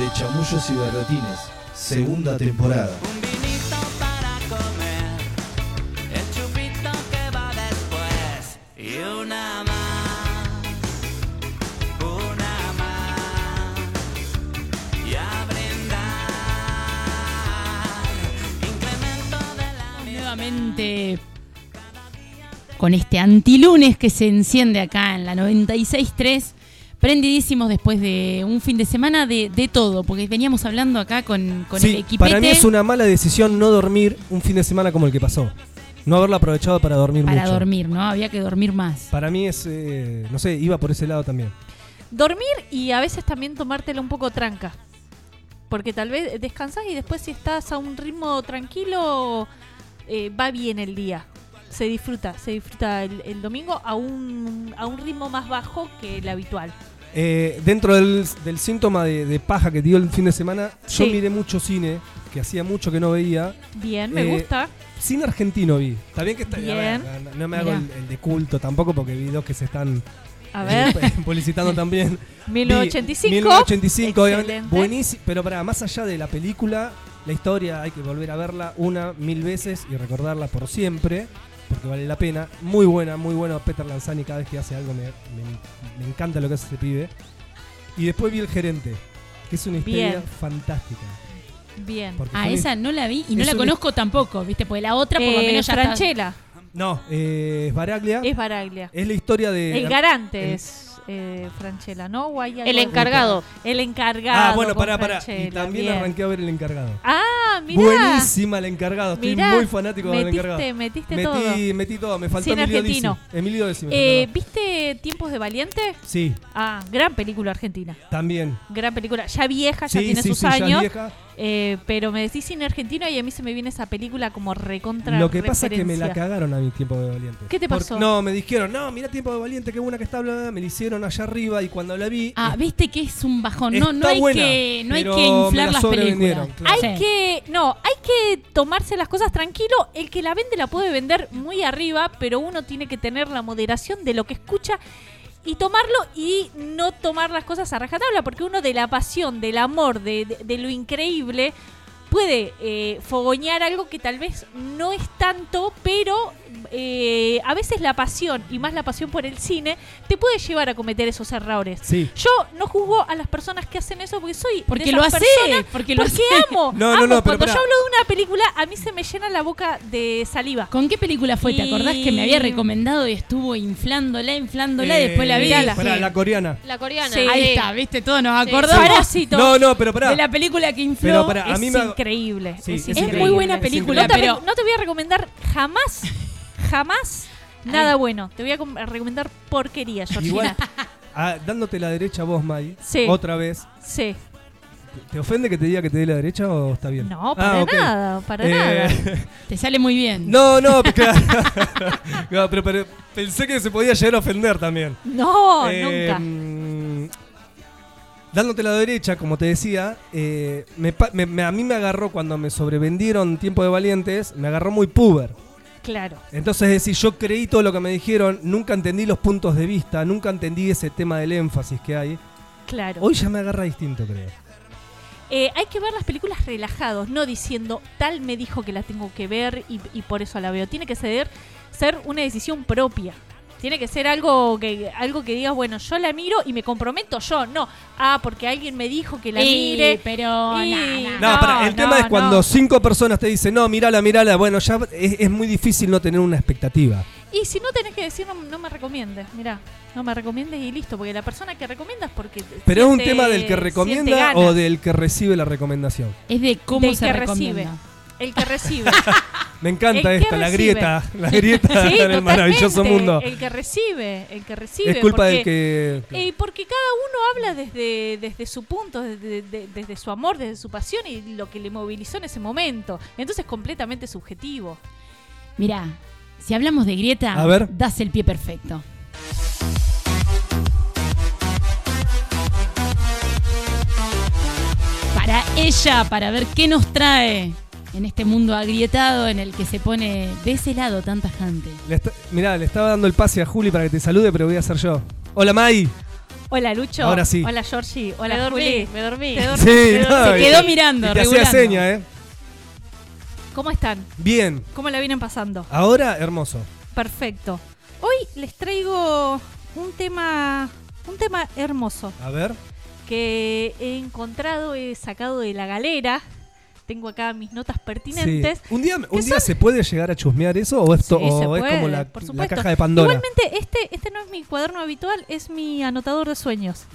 de Chamullos y Berretines, segunda temporada. Un vinito para comer, el chupito que va después y una más, una más y a brindar. Incremento de la Nuevamente con este antilunes que se enciende acá en la 96.3. Prendidísimos después de un fin de semana de, de todo, porque veníamos hablando acá con, con el Sí, equipete para mí es una mala decisión no dormir un fin de semana como el que pasó. No haberlo aprovechado para dormir para mucho. dormir, ¿no? Había que dormir más. Para mí es, eh, no sé, iba por ese lado también. Dormir y a veces también tomártelo un poco tranca. Porque tal vez descansás y después si estás a un ritmo tranquilo, eh, va bien el día. Se disfruta, se disfruta el, el domingo a un, a un ritmo más bajo que el habitual. Eh, dentro del, del síntoma de, de paja que dio el fin de semana, yo miré mucho cine, que hacía mucho que no veía. Bien, me Eh, gusta. Cine argentino vi. Está bien que está. Bien. ver, no, me hago el, el de culto tampoco, porque vi dos que se están A ver, eh, publicitando también. 1985. 1985, obviamente. Buenísimo. Pero para, más allá de la película, la historia hay que volver a verla una, mil veces y recordarla por siempre. Porque vale la pena. Muy buena, muy buena Peter Lanzani. Cada vez que hace algo me, me- me encanta lo que hace ese pibe. Y después vi El Gerente, que es una historia Bien. fantástica. Bien. Porque Ah, esa no la vi y no la conozco tampoco, ¿viste? Porque la otra por lo Eh, menos ya está- No, eh, es Baraglia. es Baraglia. Es la historia de. El garante es eh, Franchella, ¿no? O hay algo El de- encargado. El encargado. Ah, bueno, pará, pará. Y también bien. arranqué a ver El Encargado. Ah, mira. Buenísima El Encargado. Estoy Mirá, muy fanático del Encargado. metiste, metiste metí, todo. metí todo. Me faltó Emilio argentino. Dizzi. Emilio Dizzi me Eh. ¿Viste Tiempos de Valiente? Sí, Ah, gran película argentina. también. Gran película. Ya vieja, ya sí, tiene sí, sus sí, ya años. vieja. Eh, pero me decís cine argentino y a mí se me viene esa película como recontra Lo que pasa es que me la cagaron a mi Tiempo de Valiente. ¿Qué te Porque- pasó? no, me dijeron, no, mira Tiempo de Valiente, qué buena que está, bla, bla, bla. me la hicieron allá arriba y cuando la vi... Ah, viste que es un bajón. No, no hay buena, que, no hay que inflar la las películas. claro. Hay Sí. que, no, hay que tomarse las cosas tranquilo. El que la vende la puede vender muy arriba, pero uno tiene que tener la moderación de lo que escucha y tomarlo y no tomar las cosas a rajatabla, porque uno de la pasión, del amor, de, de- de lo increíble, puede eh, algo que tal vez no es tanto, pero eh, a veces la pasión, y más la pasión por el cine, te puede llevar a cometer esos errores. Sí. Yo no juzgo a las personas que hacen eso porque soy de Porque esas lo hace, personas porque lo porque hace. amo. No, no, amo. no, pero Cuando pará. yo hablo de una película, a mí se me llena la boca de saliva. ¿Con qué película fue? ¿Te acordás que me había recomendado y estuvo inflándola, inflándola y después la vi? Eh, pará, dije, la coreana. La coreana. Sí. Ahí está, viste, todos nos Sí. acordamos Parásito. No, no, pero pará. de la película que infló. Pero pará, a es mí me... increíble. Sí, es es es increíble. muy buena Es película, No te, pero no te voy a recomendar jamás, jamás nada bueno. Te voy a com- a recomendar porquería, Georgina. Igual, dándote la derecha vos, Mai, Sí. otra vez. Sí. ¿Te ofende que te diga que te dé la derecha o está bien? No, para Ah, nada, para Eh, nada. te sale muy bien. No, no, claro. No, pero, pero pensé que se podía llegar a ofender también. No, Eh, nunca. mm, Dándote la derecha, como te decía, eh, me pa- me- me- a mí me agarró cuando me sobrevendieron Tiempo de Valientes, me agarró muy puber. Claro. Entonces, es decir, yo creí todo lo que me dijeron, nunca entendí los puntos de vista, nunca entendí ese tema del énfasis que hay. Claro. Hoy ya me agarra distinto, creo. Eh, hay que ver las películas relajados, no diciendo tal me dijo que la tengo que ver y, y por eso la veo. Tiene que ser, ser una decisión propia. Tiene que ser algo que algo que digas, bueno, yo la miro y me comprometo yo. No, ah, porque alguien me dijo que la Sí, mire. pero Y- nah, nah. No, No, el no, tema es cuando no. cinco personas te dicen, no, mirala, mirala, bueno, ya es, es muy difícil no tener una expectativa. Y si no tenés que decir, no, no me recomiendes, mirá, no me recomiendes y listo, porque la persona que recomiendas porque... Pero es un tema del que recomienda o del que recibe la recomendación. Es de cómo Del se que recomienda. recibe. El que recibe. Me encanta esta, la grieta, la grieta Sí, en el maravilloso mundo. El que recibe, el que recibe. Es culpa del porque- que... Eh, porque cada uno habla desde, desde su punto, desde, de- desde su amor, desde su pasión y lo que le movilizó en ese momento. Entonces es completamente subjetivo. Mirá, si hablamos de grieta, A ver. das el pie perfecto. Para ella, para ver qué nos trae en este mundo agrietado en el que se pone de ese lado tanta gente. Le está- mirá, le estaba dando el pase a Juli para que te salude, pero voy a hacer yo. Hola, Mai. Hola Lucho. Ahora sí. Hola Georgie. Hola me dormí, Juli. me dormí. Te dormí. Sí, no, Se y- quedó mirando, y te hacía regulando. seña, ¿eh? ¿Cómo están? Bien. ¿Cómo la vienen pasando? Ahora, hermoso. Perfecto. Hoy les traigo un tema, un tema hermoso A ver. que he encontrado, he sacado de la galera. Tengo acá mis notas Sí. pertinentes. ¿Un día, un ¿Qué día son? se puede llegar a chusmear eso o, esto, Sí, o es como la, la caja de Pandora? Igualmente, este, este no es mi cuaderno habitual, es mi anotador de sueños.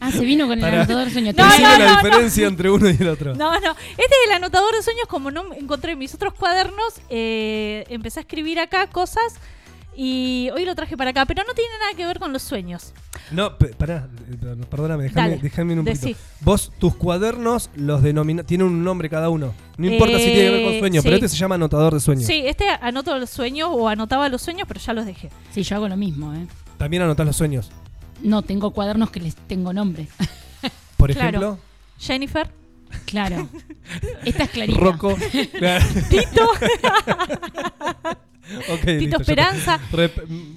Ah, se vino con el Para- anotador de sueño. No, Decime no, la no, diferencia entre uno y el otro. No, no. Este es el anotador de sueños. Como no encontré mis otros cuadernos, eh, empecé a escribir acá cosas y hoy lo traje para acá. Pero no tiene nada que ver con los sueños. No, pará, eh, perdóname, déjame, Dale, déjame un poquito. decí. Vos, tus cuadernos los denomina, tienen un nombre cada uno. No importa si tiene que ver con Eh, sueños, sí. pero este se llama anotador de sueños. Sí, este anoto los sueños o anotaba los sueños, pero ya los dejé. Sí, yo hago lo mismo, ¿eh? También anotás los sueños. No, tengo cuadernos que les tengo nombres. Por Claro. ejemplo, Jennifer, Claro. Esta es clarita. Rocco. Tito, Tito listo, Esperanza.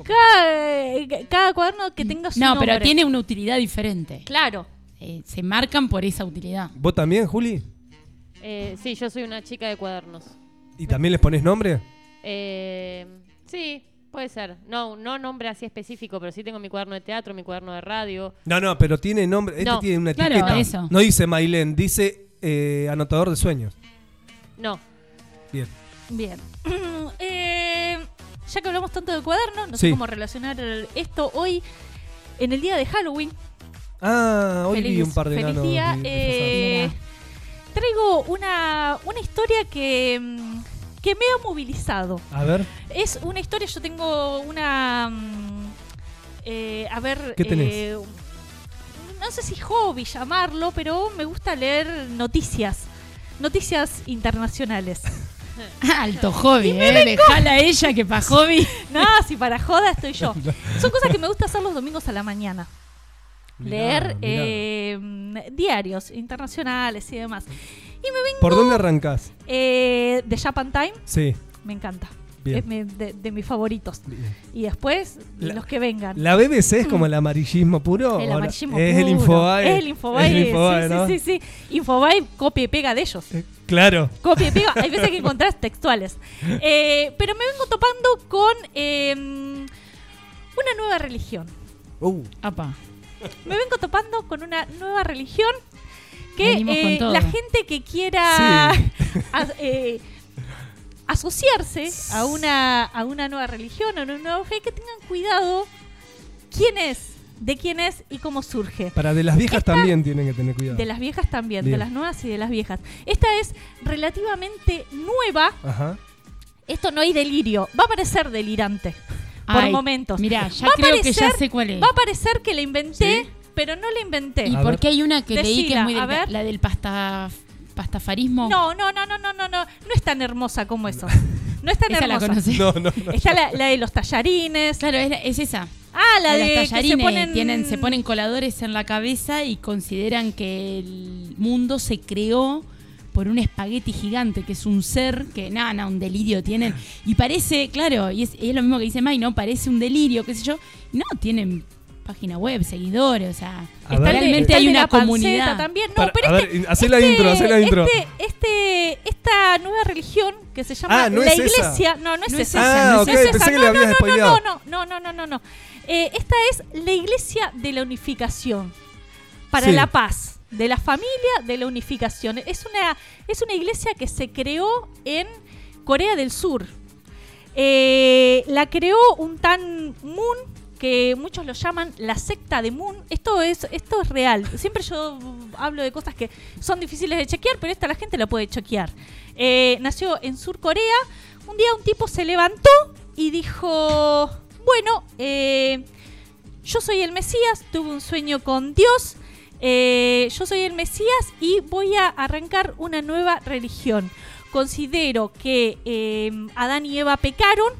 Cada, eh, cada cuaderno que tenga su No, nombre. pero tiene una utilidad diferente. Claro. Eh, se marcan por esa utilidad. ¿Vos también, Juli? Eh, sí, yo soy una chica de cuadernos. ¿Y también les pones nombre? Eh, sí, puede ser. No, no nombre así específico, pero sí tengo mi cuaderno de teatro, mi cuaderno de radio. No, no, pero tiene nombre. Este No. tiene una Claro, etiqueta. eso. No dice Mailén, dice eh, anotador de sueños. No. Bien. Bien. Ya que hablamos tanto de cuadernos, no Sí. sé cómo relacionar el- esto hoy en el día de Halloween. Ah, hoy vi un par de feliz día. di- Eh, traigo una, una historia que, mm, que me ha movilizado. A ver, Es una historia, yo tengo una... mm, eh, a ver... ¿Qué tenés? eh, no sé si hobby llamarlo, pero me gusta leer noticias. Noticias internacionales. Alto hobby, ¿eh? Dejala a ella que para hobby. no, si para joda estoy yo. Son cosas que me gusta hacer los domingos a la mañana. Mirá, leer mirá. eh, mm, diarios internacionales y demás. ¿por dónde arrancás? Eh, The Japan Time, Sí, me encanta. bien. Es mi- de, de mis favoritos. bien. Y después, La- los que vengan. ¿La BBC es como el amarillismo puro? el amarillismo Es el puro. Infobae. Es el Infobae. Es el Infobae, sí, ¿no? sí, sí, sí. Infobae copia y pega de ellos. Eh, Claro. Copia y pega. Hay veces que encontrás textuales. Eh, pero me vengo topando con eh, una nueva religión. Uh, Apa. Me vengo topando con una nueva religión que eh, la gente que quiera Sí. as- eh, asociarse a una, a una nueva religión o a una nueva fe, que tengan cuidado quién es, de quién es y cómo surge. para de las viejas Esta- también tienen que tener cuidado. De las viejas también, de las nuevas y de las viejas. Esta es relativamente nueva. Ajá. Esto no hay delirio. Va a parecer delirante. Por Ay, momentos. Mirá, ya Va a creo que ya parecer- sé cuál es. Va a parecer que la inventé, ¿Sí? pero no la inventé. ¿Y por qué hay una que leí que Decila, es muy la del pasta, pastafarismo? No, no, no, no, no, no, no. No es tan hermosa como eso. No es tan Esa la hermosa. conocí. No, no, no. Está la, la de los tallarines. Claro, es, es esa. Ah, la A de las que se tallarines ponen... tienen, se ponen coladores en la cabeza y consideran que el mundo se creó por un espagueti gigante, que es un ser que nada, nada, un delirio tienen. Y parece, claro, y es, es lo mismo que dice May, ¿no? Parece un delirio, qué sé yo. Y no, tienen página web, seguidores, o sea, ver. realmente hay de una comunidad. también. No, Para- pero a este, ver, hacé la intro, hacé la intro. Este, este, esta nueva religión que se llama Ah, no la es esa. iglesia. No, no es No es esa. esa, Ah, no No, le no, habías no, spoileado. No, no, no, no, no, no. Eh, esta es la iglesia de la unificación. Para Sí. la paz. De la familia, de la unificación. Es una, es una iglesia que se creó en Corea del Sur. Eh, la creó un tan Moon que muchos lo llaman la secta de Moon. Esto es, esto es real. Siempre yo hablo de cosas que son difíciles de chequear, pero esta la gente la puede chequear. Eh, nació en Sur Corea. Un día un tipo se levantó y dijo, bueno, eh, yo soy el Mesías, tuve un sueño con Dios, eh, yo soy el Mesías y voy a arrancar una nueva religión. Considero que eh, Adán y Eva pecaron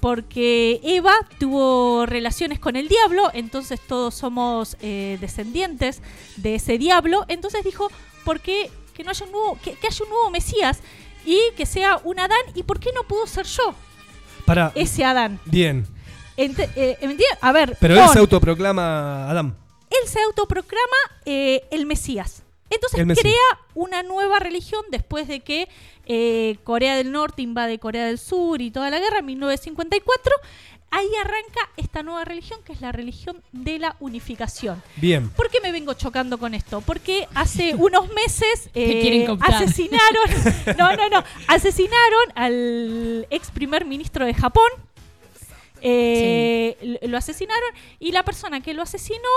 porque Eva tuvo relaciones con el diablo, entonces todos somos eh, descendientes de ese diablo. Entonces dijo, ¿por qué que no haya un nuevo, que, que haya un nuevo Mesías y que sea un Adán? ¿Y por qué no pudo ser yo Para. ese Adán? Bien. Ente- eh. A ver, Pero él se autoproclama Adam. él se autoproclama eh, el Mesías. Entonces El Mesías. crea una nueva religión después de que eh, Corea del Norte invade Corea del Sur y toda la guerra en 1954. Ahí arranca esta nueva religión que es la religión de la unificación. Bien. ¿Por qué me vengo chocando con esto? Porque hace unos meses eh, asesinaron, no, no, no, asesinaron al ex primer ministro de Japón. Eh, Lo asesinaron y la persona que lo asesinó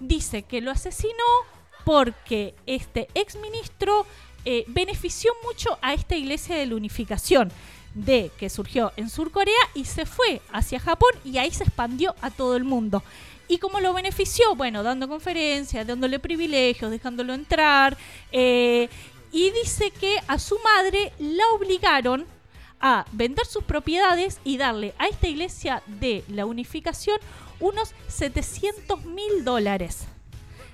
dice que lo asesinó porque este ex ministro eh, benefició mucho a esta iglesia de la unificación de que surgió en Surcorea y se fue hacia Japón y ahí se expandió a todo el mundo. ¿Y cómo lo benefició? Bueno, dando conferencias, dándole privilegios, dejándolo entrar. eh, y dice que a su madre la obligaron a vender sus propiedades y darle a esta iglesia de la unificación unos 700 mil dólares.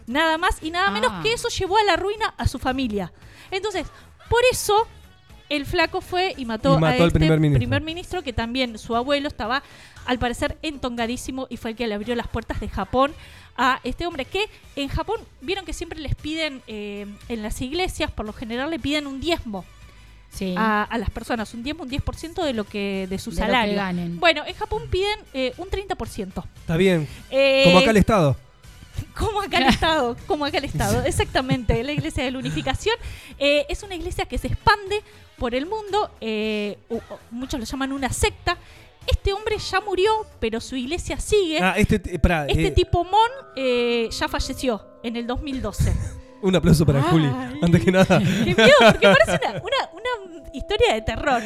Nada más y nada menos Ah. que eso llevó a la ruina a su familia. Entonces, por eso el flaco fue y mató, Y mató a al este primer ministro. primer ministro, que también su abuelo estaba, al parecer, entongadísimo y fue el que le abrió las puertas de Japón a este hombre que en Japón vieron que siempre les piden eh, en las iglesias, por lo general le piden un diezmo Sí. a, a las personas, un diezmo, un 10% de lo que de su De lo que salario. ganen. Bueno, en Japón piden eh, un 30%. Está bien. Eh, Como acá el Estado. como acá el Estado, como acá el Estado, exactamente. La Iglesia de la Unificación eh, es una iglesia que se expande por el mundo. eh, muchos lo llaman una secta. Este hombre ya murió, pero su iglesia sigue. Ah, este, este eh, tipo Mon eh, ya falleció en el 2012. un aplauso para Ay. Juli. Antes que nada. Qué miedo, porque parece una, una- una historia de terror.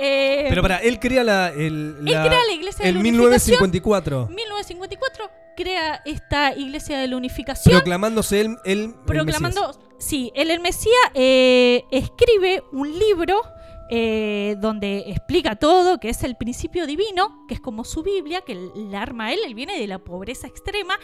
Eh, Pero para, él crea la. El, Él crea la Iglesia de En la 1954. 1954 crea esta iglesia de la unificación. Proclamándose él. él el proclamando, sí, él el Mesías eh, escribe un libro eh, donde explica todo, que es el principio divino, que es como su Biblia, que la arma él, él viene de la pobreza extrema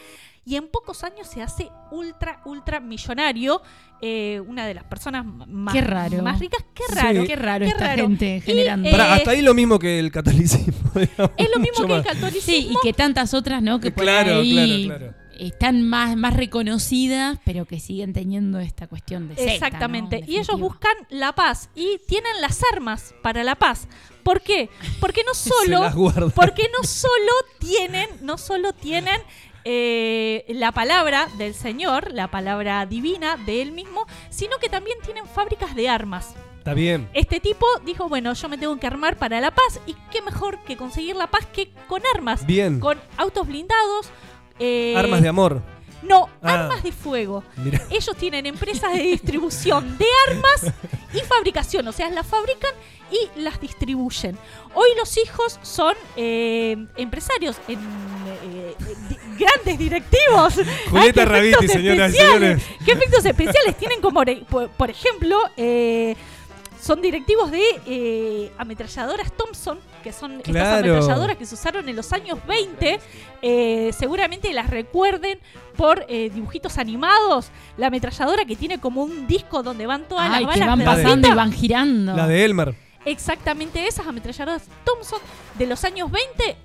y en pocos años se hace ultra, ultra millonario, eh, una de las personas más, Qué raro. más ricas, qué Sí. raro. Qué raro qué esta raro. gente Y, generando. eh, Pará, hasta ahí lo mismo que el catolicismo. digamos, Es lo mismo que el catolicismo. Sí, y que tantas otras, ¿no? Que por Claro, ahí claro, claro. están más, más reconocidas, pero que siguen teniendo esta cuestión de secta. Exactamente. En Y ellos buscan la paz y tienen las armas para la paz. ¿Por qué? Porque no Se solo, porque no solo tienen, no solo tienen eh, la palabra del Señor, la palabra divina de Él mismo, sino que también tienen fábricas de armas. Está bien. Este tipo dijo, bueno, yo me tengo que armar para la paz y qué mejor que conseguir la paz que con armas, Bien. con autos blindados. eh, Armas de amor. No, Ah. armas de fuego. Mira. Ellos tienen empresas de distribución de armas y fabricación, o sea, las fabrican y las distribuyen. Hoy los hijos son eh, empresarios en eh, grandes directivos. Julieta Ay, qué Raviti, efectos señoras y especiales. señores. ¿Qué efectos especiales tienen como, por, ejemplo, eh, son directivos de eh, ametralladoras Thompson, que son estas ametralladoras que se usaron en los años 20. eh, seguramente las recuerden por eh, dibujitos animados. La ametralladora que tiene como un disco donde van todas Ay, las que balas van de pasando y van girando. La de Elmer. Exactamente esas ametralladoras Thompson de los años 20.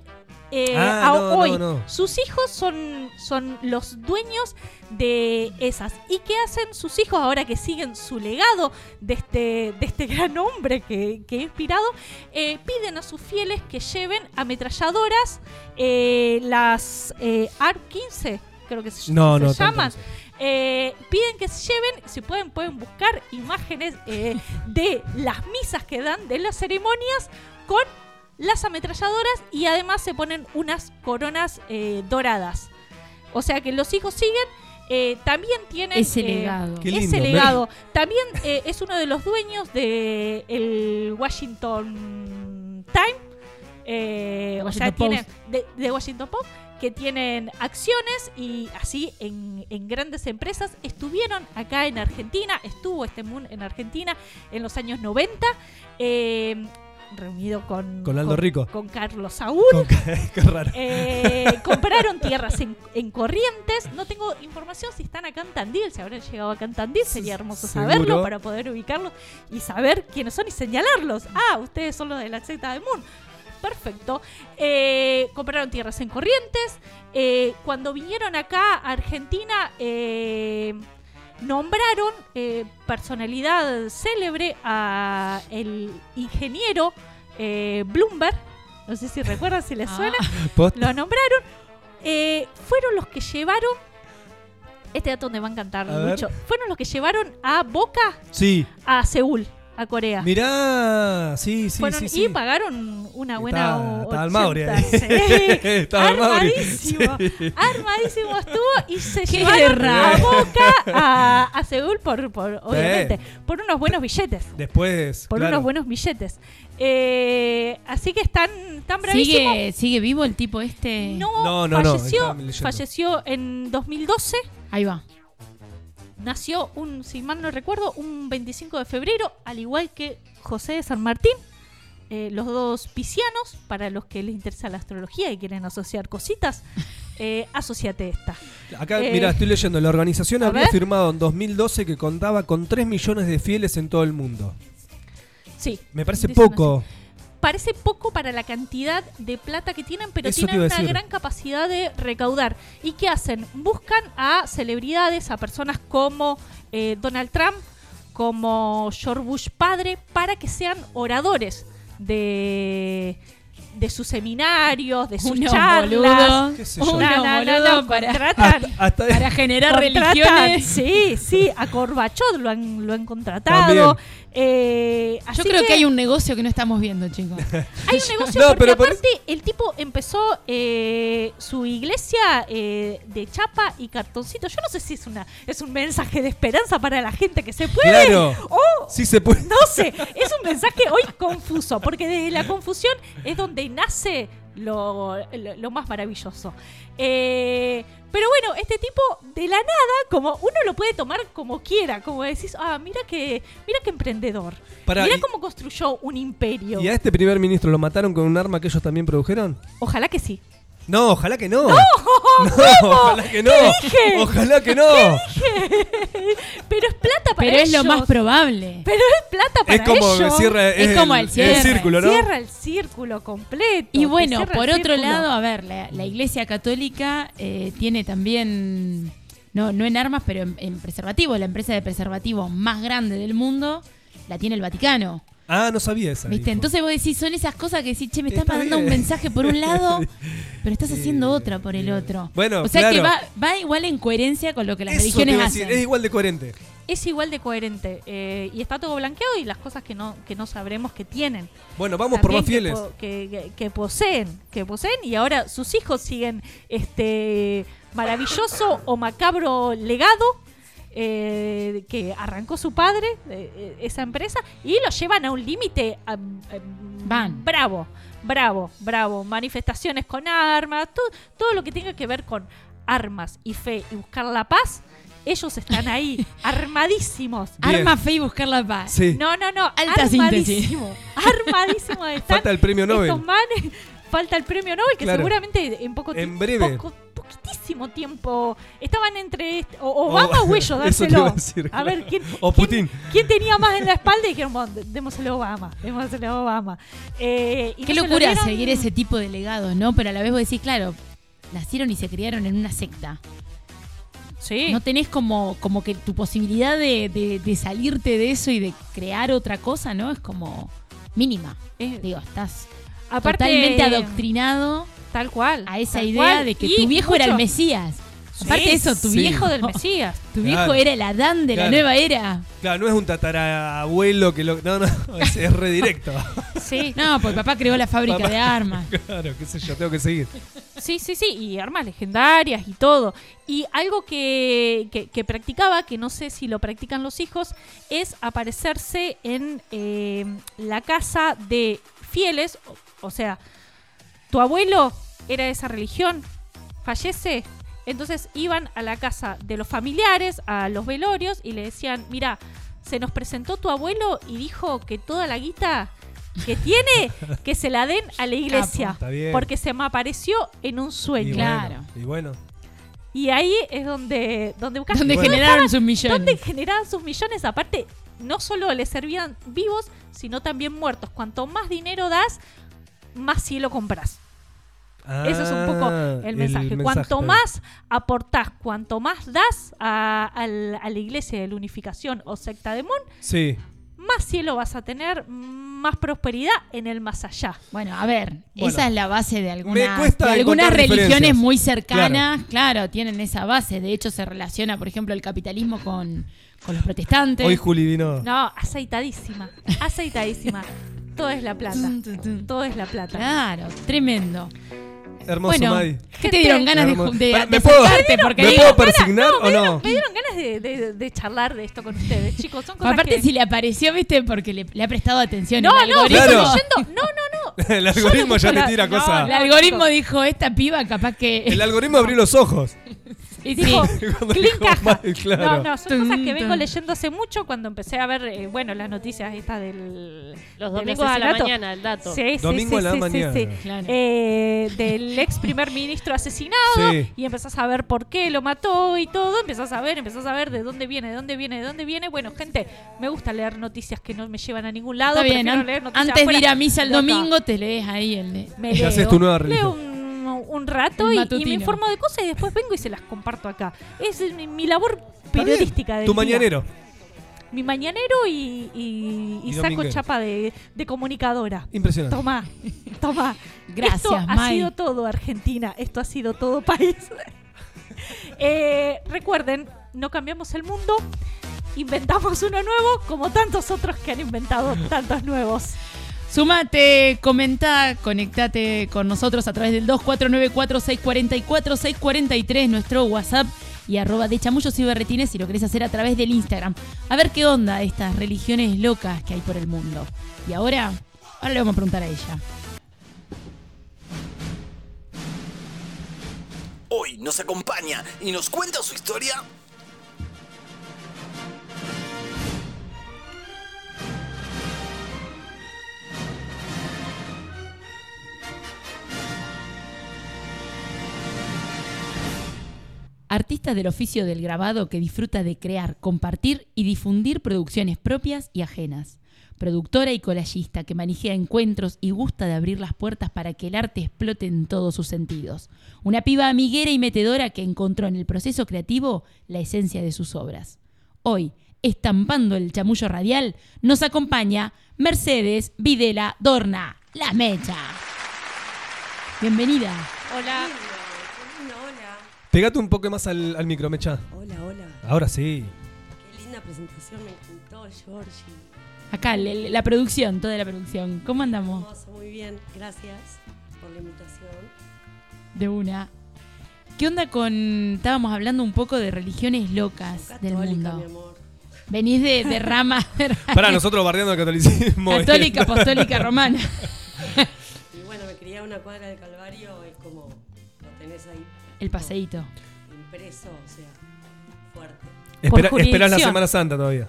Eh, Ah, a no, hoy no, no. sus hijos son, son los dueños de esas. ¿Y qué hacen sus hijos ahora que siguen su legado de este, de este gran hombre que, que ha inspirado? Eh, piden a sus fieles que lleven ametralladoras, eh, las eh, AR-15, creo que se, No, se llaman. Eh, piden que se lleven, si pueden, pueden buscar imágenes eh, de las misas que dan de las ceremonias con las ametralladoras y además se ponen unas coronas eh, doradas. O sea que los hijos siguen, eh, también tienen Ese eh, legado. Ese lindo, legado. También eh, es uno de los dueños de el Washington Time. eh, The o sea, Washington tiene de, de Washington Post que tienen acciones y así en, en grandes empresas. Estuvieron acá en Argentina, estuvo este Moon en Argentina en los años 90, eh, reunido con, Con Aldo Rico. con Carlos Saúl. Con- Qué raro. Eh, compraron tierras en, en Corrientes. No tengo información si están acá en Tandil, si habrán llegado acá en Tandil. Sería hermoso Seguro. saberlo para poder ubicarlos y saber quiénes son y señalarlos. Ah, ustedes son los de la secta de Moon. perfecto. Eh, compraron tierras en Corrientes. Eh, cuando vinieron acá a Argentina, eh, nombraron eh, personalidad célebre a el ingeniero eh, Bloomberg. No sé si recuerdan, si les Ah. suena. Lo nombraron. Eh, fueron los que llevaron. Este dato me va a encantar A ver. mucho. Fueron los que llevaron a Boca Sí. a Seúl, a Corea. Mirá, sí, sí, Fueron sí, y sí. pagaron una buena. Estaba el Mauri ahí. 80, sí. Estaba. Armadísimo. Sí. Armadísimo estuvo y se Qué llevaron guerra. a Boca a, a Seúl por, por obviamente, por unos buenos billetes. Después, Por claro. unos buenos billetes. Eh, así que están tan bravísimos. ¿Sigue, ¿Sigue vivo el tipo este? No, No, no, no, falleció, leyendo. falleció en 2012. Ahí va. Nació, un, si mal no recuerdo, un 25 de febrero, al igual que José de San Martín. Eh, los dos piscianos, para los que les interesa la astrología y quieren asociar cositas, eh, asociate esta. Acá, Eh, mira, estoy leyendo. La organización había ver. firmado en 2012 que contaba con 3 millones de fieles en todo el mundo. Sí, Me parece poco. Parece poco para la cantidad de plata que tienen, pero Eso tienen una decir. gran capacidad de recaudar. ¿Y qué hacen? Buscan a celebridades, a personas como eh, Donald Trump, como George Bush padre, para que sean oradores de, de sus seminarios, de sus Unos charlas. boludos. qué sé yo. Unos No, no, no, boludos no, para, contratan- Hasta, hasta- para generar Contratan, religiones. Sí, sí, a Corbachot lo han, lo han contratado. Eh, Yo así creo que... hay un negocio que no estamos viendo, chicos. Hay un negocio No, porque pero por aparte el tipo empezó eh, su iglesia eh, de chapa y cartoncito. Yo no sé si es una es un mensaje de esperanza para la gente que se puede. Claro. O Sí se puede. no sé, es un mensaje hoy confuso, porque desde la confusión es donde nace lo, lo- lo más maravilloso. Eh, pero bueno, este tipo de la nada, como uno lo puede tomar como quiera, como decís, ah, mira que, mira que emprendedor. Pará, mira y- cómo construyó un imperio. ¿Y a este primer ministro lo mataron con un arma que ellos también produjeron? Ojalá que sí. No, ojalá que no. No, ojalá que no. dije? Ojalá que no. Pero es plata para Pero es lo más probable. Pero es plata para Es como ellos. cierra, es, Es como el, el cierre. círculo, ¿no? Cierra el círculo completo. Y bueno, por el otro lado, a ver, la, la Iglesia Católica eh, tiene también, no, no en armas, pero en, en preservativos, la empresa de preservativos más grande del mundo la tiene el Vaticano. Ah, no sabía esa. ¿Viste? info. Entonces vos decís, son esas cosas que decís, che, me estás Está mandando un mensaje por un lado, pero estás haciendo otra por el otro. Bueno, o sea que va, va igual en coherencia con lo que las Eso te religiones iba a decir, hacen. Es igual de coherente. Es igual de coherente. eh, y está todo blanqueado y las cosas que no, que no sabremos que tienen. Bueno, vamos por También más fieles. Que, po- que- que- que poseen, que poseen y ahora sus hijos siguen este maravilloso o macabro legado eh, que arrancó su padre, eh, eh, esa empresa, y lo llevan a un límite ah, eh, Van. bravo, bravo, bravo. Manifestaciones con armas, todo, todo lo que tenga que ver con armas y fe y buscar la paz. Ellos están ahí, armadísimos. Bien. Arma fe y buscar la paz. Sí. No, no, no. Alta síntesis. armadísimo. Armadísimo están Falta el premio Nobel. Estos manes. Falta el premio Nobel que Claro. seguramente en poco En ti- breve. poco- poquitísimo tiempo estaban entre o- Obama o, ellos Eso te iba dárselo. a decir, a ver quién O quién- Putin. quién tenía más en la espalda y dijeron, bueno, démosle a Obama, démosle a Obama. Eh, y Qué no se lo locura seguir ese tipo de legados, ¿no? Pero a la vez vos decís, claro, nacieron y se criaron en una secta. Sí. No tenés como, como que tu posibilidad de, de- de salirte de eso y de crear otra cosa, ¿no? Es como mínima. Eh, Digo, estás aparte, totalmente adoctrinado Tal cual. a esa idea cual. de que Y tu viejo era el Mesías. Sí, Aparte de eso, tu sí. viejo hijo del Mesías. Tu viejo era el Adán de la nueva era. Claro, no es un tatarabuelo que lo. No, no, es, es redirecto. Sí. No, pues papá creó la fábrica Papá. de armas. claro, qué sé yo, tengo que seguir. Sí, sí, sí, y armas legendarias y todo. Y algo que, que- que practicaba, que no sé si lo practican los hijos, es aparecerse en eh, la casa de fieles. O, sea, tu abuelo era de esa religión, fallece. Entonces iban a la casa de los familiares, a los velorios, y le decían, mira, se nos presentó tu abuelo y dijo que toda la guita que tiene, que se la den a la iglesia. Está bien. Porque se me apareció en un Y sueño. Claro. Bueno, y bueno. Y ahí es donde, donde buscas Donde Bueno. generaron sus millones. donde generaban sus millones. Aparte, no solo les servían vivos, sino también muertos. Cuanto más dinero das, más cielo compras. Eso es un poco Ah, el mensaje. Cuanto más aportás, cuanto más das a, al- a la iglesia de la unificación o secta de Moon, Sí. más cielo vas a tener, más prosperidad en el más allá. Bueno, a ver, Bueno. esa es la base de algunas, de algunas religiones muy cercanas. Claro. tienen esa base. De hecho, se relaciona, por ejemplo, el capitalismo con, con los protestantes. Hoy Juli vino. No, aceitadísima, aceitadísima. Todo es la plata. Todo es la plata. Claro, tremendo. Hermoso, bueno. ¿qué te dieron ganas de, Hermoso. de, ¿Me puedo? Porque ¿me digo, puedo persignar o no? Me dieron ganas de, de- de charlar de esto con ustedes, chicos. Son cosas aparte que... si le apareció, viste, porque le, le ha prestado atención No, el no, Claro. No, no, no. El algoritmo ya te tira no, cosas. El algoritmo dijo, esta piba capaz que... El algoritmo abrió los ojos. Sí, sí. Dijo, caja. Claro. No, no, son Tum, cosas que vengo leyendo hace mucho cuando empecé a ver, eh, bueno, las noticias estas del. Los del domingos a la asesinato. mañana, el dato. Sí, sí, Domingo sí, a la sí, sí, mañana. sí. Claro. Eh, del ex primer ministro asesinado Sí. y empezás a ver por qué lo mató y todo, empezás a ver, empezás a ver de dónde viene, de dónde viene, de dónde viene. Bueno, gente, me gusta leer noticias que no me llevan a ningún lado. Está bien, prefiero an- leer noticias antes de afuera ir a misa el de acá. domingo, te lees ahí el de... Me Y leo, haces tu nueva leo religión. un, un rato y- me informo de cosas y después vengo y se las comparto acá. Es mi, mi labor periodística del Tu día. mañanero. Mi mañanero y, y- y Y saco chapa de, de comunicadora. Impresionante. Toma, toma. Gracias, Esto ha sido todo Argentina, esto ha sido todo país. Eh, recuerden, no cambiamos el mundo, inventamos uno nuevo como tantos otros que han inventado tantos nuevos. Sumate, comenta, conectate con nosotros a través del 2494-644-643, nuestro WhatsApp y arroba de chamullos y berretines si lo querés hacer a través del Instagram. A ver qué onda estas religiones locas que hay por el mundo. Y ahora, ahora le vamos a preguntar a ella. Hoy nos acompaña y nos cuenta su historia. Artista del oficio del grabado que disfruta de crear, compartir y difundir producciones propias y ajenas. Productora y collagista que maneja encuentros y gusta de abrir las puertas para que el arte explote en todos sus sentidos. Una piba amiguera y metedora que encontró en el proceso creativo la esencia de sus obras. Hoy, estampando el chamullo radial, nos acompaña Mercedes Videla Dorna, la mecha. Bienvenida. Hola, hola. Pegate un poco más al, al micro, Mecha. Hola, hola. Ahora sí. Qué linda presentación, me encantó, Georgie. Acá, le- la producción, toda la producción. ¿Cómo andamos? Hermoso, muy bien. Gracias por la invitación. De una. ¿Qué onda con. Estábamos hablando un poco de religiones locas del Católica, mi mundo. amor. Venís de, de rama de rama Para nosotros bardeando el catolicismo. católica, apostólica, romana. Y bueno, me crié a una cuadra del Calvario, es como lo tenés ahí. El paseíto. Impreso, o sea, fuerte. Espera, Por esperás la. Semana Santa todavía.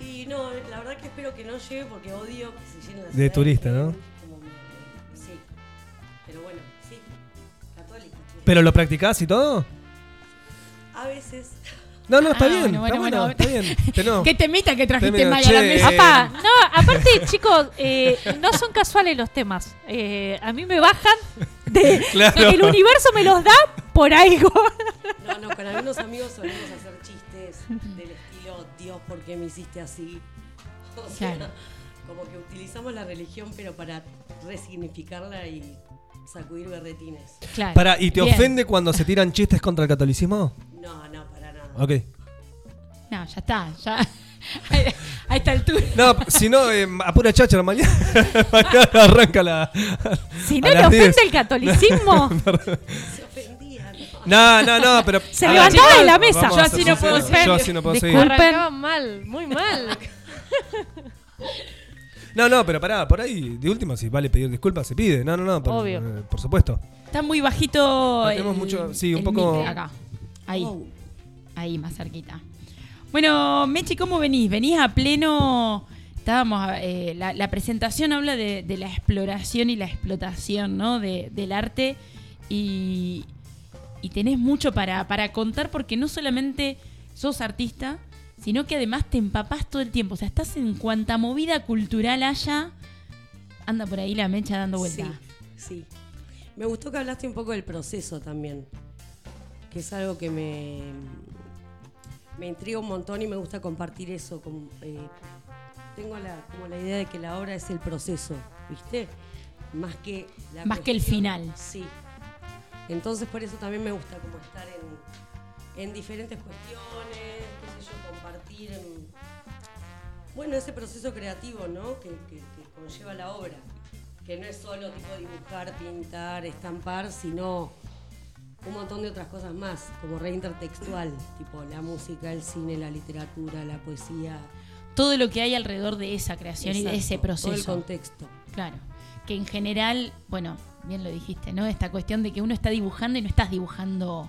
Y no, la verdad que espero que no llegue porque odio que se llene la De ciudad turista, gente, ¿no? como me- sí. Pero bueno, sí. Católica. sí. ¿Pero lo practicás y todo? A veces. No, no, está Ah, bien. bueno, bueno, está bueno, bueno. está bien. Te no. ¿Qué temita que trajiste Temita, Maya a la che, mesa? Apá, no, aparte, chicos, eh, no son casuales los temas. Eh, a mí me bajan de. Claro. El universo me los da por algo. No, no, con algunos amigos solemos hacer chistes del estilo, Dios, ¿por qué me hiciste así? O sea, Claro. como que utilizamos la religión, pero para resignificarla y sacudir berretines. Claro. Para, ¿y te Bien. ofende cuando se tiran chistes contra el catolicismo? No, no. Ok. No, ya está. Ya. A esta altura. No, si no, eh, a pura cháchara mañana, mañana arranca la. Si no a le ofende 10. el catolicismo, Se ofendía, ¿no? No, no, pero. Se levantaba de la mesa. Yo así no puedo ser. Yo así no puedo seguir. Disculpen. Arrancaban mal, muy mal. No, no, pero pará, por ahí, de última, si vale pedir disculpas, se pide. No, no, no, por, Obvio. eh, por supuesto. Está muy bajito. No, tenemos mucho- sí, un poco- acá. Ahí. Oh, Ahí, más cerquita. Bueno, Mechi, ¿cómo venís? Venís a pleno. Estábamos. eh, la, presentación habla de, la exploración y la explotación, ¿no? De- del arte. Y, y tenés mucho para, para contar porque no solamente sos artista, sino que además te empapás todo el tiempo. O sea, estás en cuanta movida cultural haya. anda por ahí la mecha dando vuelta. Sí, sí. Me gustó que hablaste un poco del proceso también, que es algo que me, me intriga un montón y me gusta compartir eso. con- eh, tengo la, como la idea de que la obra es el proceso, ¿viste? Más que la Más que el final. Sí. Entonces por eso también me gusta como estar en, en diferentes cuestiones, qué sé yo, compartir en, bueno, ese proceso creativo, ¿no? Que, que- que conlleva la obra. Que no es solo tipo dibujar, pintar, estampar, sino un montón de otras cosas más, como re intertextual, tipo la música, el cine, la literatura, la poesía. Todo lo que hay alrededor de esa creación y de ese Todo el proceso. contexto. Claro. Que en general, bueno, bien lo dijiste, ¿no? Esta cuestión de que uno está dibujando y no estás dibujando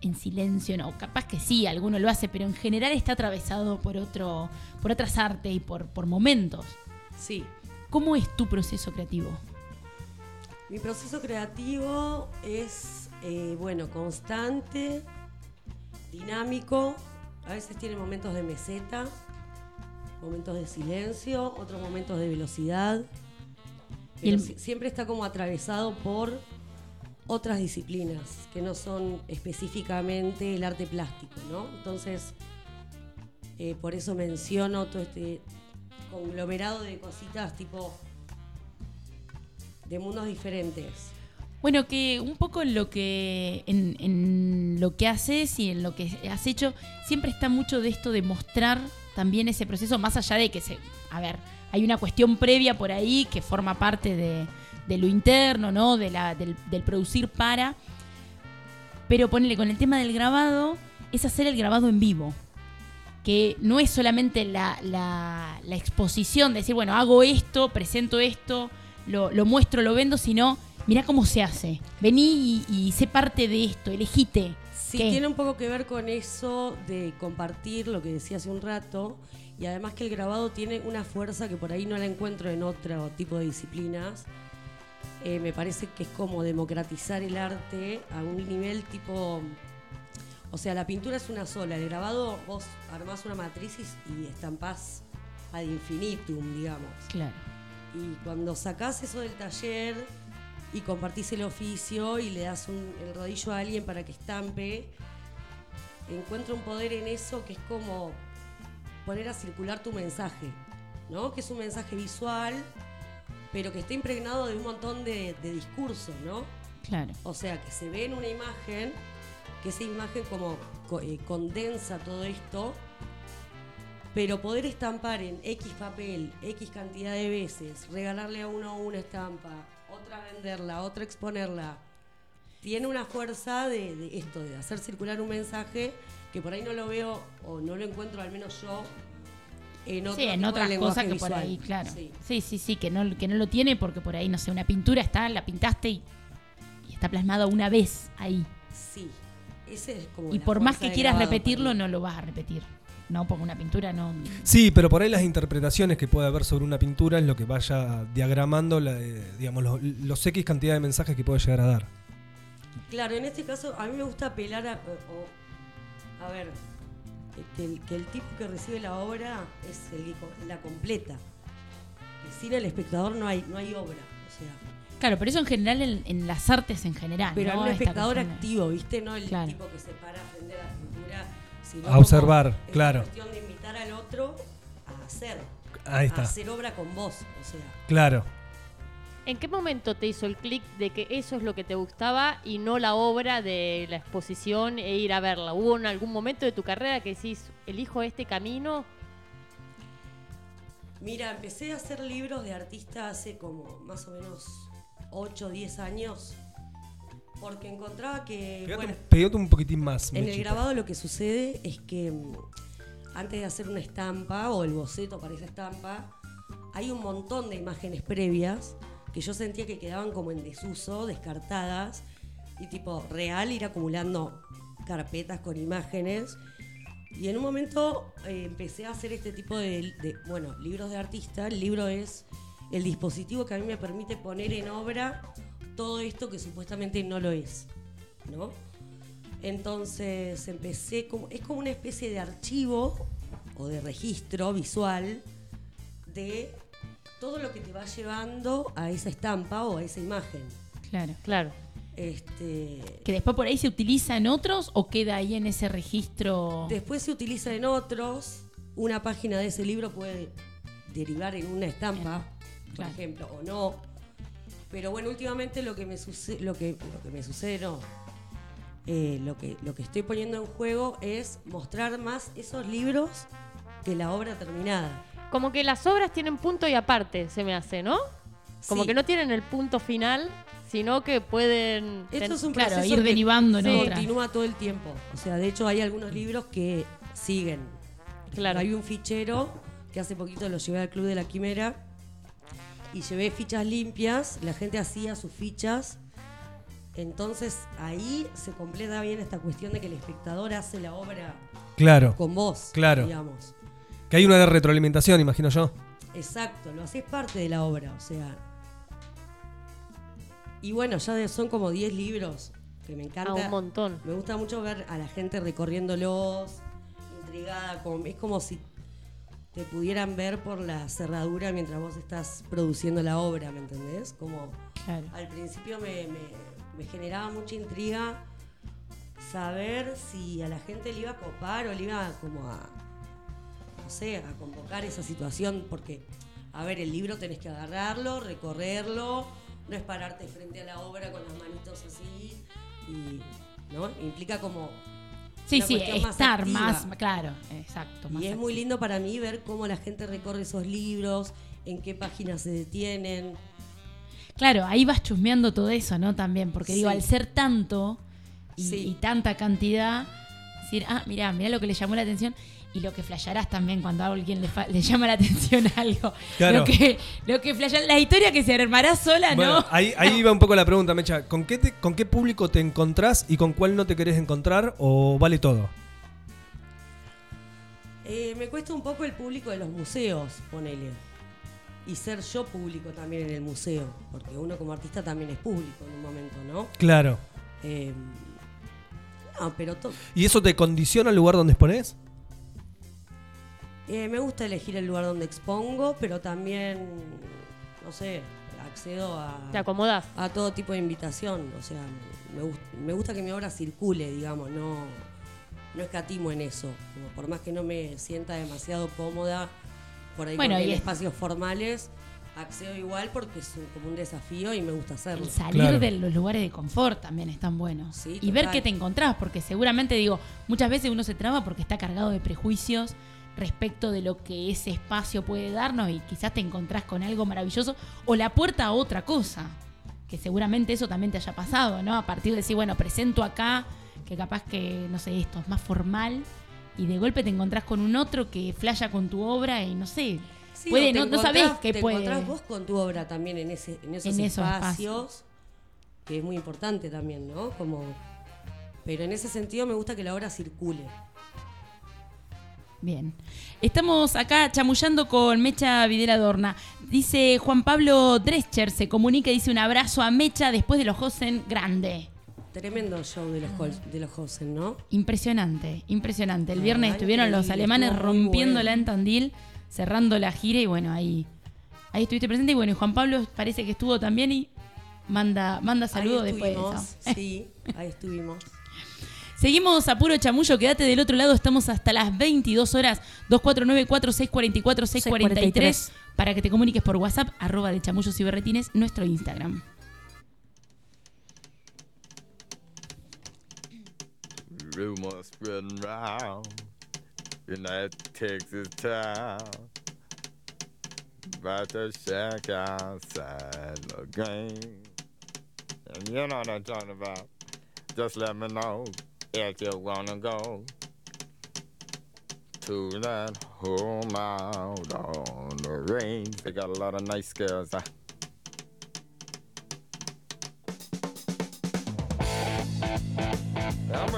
en silencio, no. Capaz que sí, alguno lo hace, pero en general está atravesado por otro, por otras artes y por, por momentos. Sí. ¿Cómo es tu proceso creativo? Mi proceso creativo es, eh, bueno, constante, dinámico. A veces tiene momentos de meseta, momentos de silencio, otros momentos de velocidad. El- siempre está como atravesado por otras disciplinas que no son específicamente el arte plástico, ¿no? Entonces, eh, por eso menciono todo este conglomerado de cositas tipo de mundos diferentes. Bueno, que un poco en lo que en, en lo que haces y en lo que has hecho siempre está mucho de esto de mostrar también ese proceso más allá de que se, a ver, hay una cuestión previa por ahí que forma parte de, de lo interno, ¿no? De la, del, del producir para, pero ponele con el tema del grabado es hacer el grabado en vivo que no es solamente la, la- la exposición de decir, bueno, hago esto, presento esto, lo, lo muestro, lo vendo, sino mirá cómo se hace. Vení y, y sé parte de esto, elegite. Sí, ¿Qué? tiene un poco que ver con eso de compartir lo que decía hace un rato y además que el grabado tiene una fuerza que por ahí no la encuentro en otro tipo de disciplinas. Eh, me parece que es como democratizar el arte a un nivel tipo... O sea, la pintura es una sola, el grabado vos armás una matriz y, y estampás ad infinitum, digamos. Claro. Y cuando sacás eso del taller y compartís el oficio y le das un- el rodillo a alguien para que estampe, encuentro un poder en eso que es como poner a circular tu mensaje, ¿no? Que es un mensaje visual, pero que está impregnado de un montón de, de discursos, ¿no? Claro. O sea, que se ve en una imagen, que esa imagen como co- eh, condensa todo esto, pero poder estampar en X papel, X cantidad de veces, regalarle a uno una estampa, venderla, otra exponerla, tiene una fuerza de, de esto, de hacer circular un mensaje que por ahí no lo veo o no lo encuentro, al menos yo, en otro Sí, en otras cosas que por ahí, claro. Sí. Sí, sí, sí, que, no, que no lo tiene porque por ahí, no sé, una pintura está, la pintaste y, y está plasmada una vez ahí. Sí, ese es como Y por más que quieras repetirlo, no lo vas a repetir. No, porque una pintura no... Sí, pero por ahí las interpretaciones que puede haber sobre una pintura es lo que vaya diagramando la, eh, digamos, los, los X cantidad de mensajes que puede llegar a dar. Claro, en este caso a mí me gusta apelar a. o- a ver, que el, que el tipo que recibe la obra es el la completa. Sin el espectador no hay, no hay obra. O sea, Claro, pero eso en general en, en las artes en general. pero ¿no? un espectador activo, ¿viste? No el Claro. tipo que se para a frente a sino A como observar, es claro. cuestión de invitar al otro a hacer. Ahí A está. hacer obra con vos. O sea, Claro. ¿En qué momento te hizo el clic de que eso es lo que te gustaba y no la obra de la exposición e ir a verla? ¿Hubo en algún momento de tu carrera que decís, elijo este camino? Mira, empecé a hacer libros de artista hace como más o menos 8 o 10 años. Porque encontraba que. Pegate, bueno, un, pegate un poquitín más. en el grabado lo que sucede es que mm, antes de hacer una estampa o el boceto para esa estampa, hay un montón de imágenes previas que yo sentía que quedaban como en desuso, descartadas, y tipo real ir acumulando carpetas con imágenes. Y en un momento eh, empecé a hacer este tipo de, de, bueno, libros de artista. El libro es el dispositivo que a mí me permite poner en obra todo esto que supuestamente no lo es, ¿no? Entonces empecé como, es como una especie de archivo o de registro visual de todo lo que te va llevando a esa estampa o a esa imagen. Claro. Claro. Este, Que después por ahí se utiliza en otros o queda ahí en ese registro. Después se utiliza en otros. Una página de ese libro puede derivar en una estampa, por ejemplo, o no. Pero bueno, últimamente lo que me sucede, lo que, lo que me sucede, no. Eh, lo, que, lo que estoy poniendo en juego es mostrar más esos libros que la obra terminada. Como que las obras tienen punto y aparte, se me hace, ¿no? Como Sí. que no tienen el punto final, sino que pueden... Esto ten- es un Claro, proceso ir que derivando en continúa todo el tiempo. O sea, de hecho hay algunos libros que siguen. Claro. Hay un fichero que hace poquito lo llevé al Club de la Quimera y llevé fichas limpias. La gente hacía sus fichas. Entonces ahí se completa bien esta cuestión de que el espectador hace la obra Claro. con vos, Claro. digamos. Que hay una retroalimentación, imagino yo. Exacto, lo haces parte de la obra, o sea. Y bueno, ya de- son como 10 libros que me encanta. Ah, un montón. Me gusta mucho ver a la gente recorriéndolos, intrigada, como, es como si te pudieran ver por la cerradura mientras vos estás produciendo la obra, ¿me entendés? Como Claro. al principio me, me- me generaba mucha intriga saber si a la gente le iba a copar o le iba como a, no sé, a convocar esa situación, porque, a ver, el libro tenés que agarrarlo, recorrerlo, no es pararte frente a la obra con las manitos así, y, ¿no? Implica como... Sí, sí, más estar más, claro, exacto. más Y es muy lindo para mí ver cómo la gente recorre esos libros, en qué páginas se detienen. Claro, ahí vas chusmeando todo eso, ¿no? También, porque digo, al ser tanto y, Sí. y tanta cantidad, decir, ah, mirá, mirá lo que le llamó la atención y lo que flasharás también cuando a alguien le, llama la atención algo. Claro. Lo que, lo que flasha- la historia que se armará sola, Bueno, ¿no? ahí, ahí iba un poco la pregunta, Mecha. ¿Con qué, te- ¿Con qué público te encontrás y con cuál no te querés encontrar o vale todo? Eh, me cuesta un poco el público de los museos, ponele. Y ser yo público también en el museo, porque uno como artista también es público en un momento, ¿no? Claro. Eh, no, pero to- ¿Y eso te condiciona el lugar donde exponés? Eh, me gusta elegir el lugar donde expongo, pero también, no sé, accedo a, Te acomodás. a todo tipo de invitación. O sea, me, gust- me gusta que mi obra circule, digamos, no, no escatimo en eso. Como por más que no me sienta demasiado cómoda por ahí Bueno, con- y en es- espacios formales, accedo igual porque es un- como un desafío y me gusta hacerlo. El salir Claro. de los lugares de confort también están buenos. Sí, y ver qué te encontrás, porque seguramente, digo, muchas veces uno se traba porque está cargado de prejuicios respecto de lo que ese espacio puede darnos y quizás te encontrás con algo maravilloso o la puerta a otra cosa. Que seguramente eso también te haya pasado, ¿no? A partir de decir, bueno, presento acá, que capaz que, no sé, esto es más formal y de golpe te encontrás con un otro que flasha con tu obra y no sé. Sí, puede, te no, no sabés qué te puede. encontrás vos con tu obra también en, ese, en esos En esos espacios, que es muy importante también, ¿no? Como, pero en ese sentido me gusta que la obra circule. Bien. Estamos acá chamullando con Mecha Videla Dorna. Dice Juan Pablo Drescher, se comunica y dice un abrazo a Mecha después de los Hosen grande. Tremendo show de los, de los Hosen, ¿no? Impresionante, impresionante. El viernes estuvieron los alemanes rompiéndola bueno. en Tandil, cerrando la gira y bueno, ahí, ahí estuviste presente. Y bueno, y Juan Pablo parece que estuvo también y manda, manda saludos después de eso. Sí, ahí estuvimos. Seguimos a puro chamullo, quédate del otro lado, estamos hasta las 22 horas, 2494-644-643, para que te comuniques por WhatsApp, arroba de chamullos y berretines, nuestro Instagram. Rumors spreading round in that Texas town about the shack outside the game. And you know what I'm talking about. Just let me know if you wanna go to that home out on the range. They got a lot of nice girls. I'm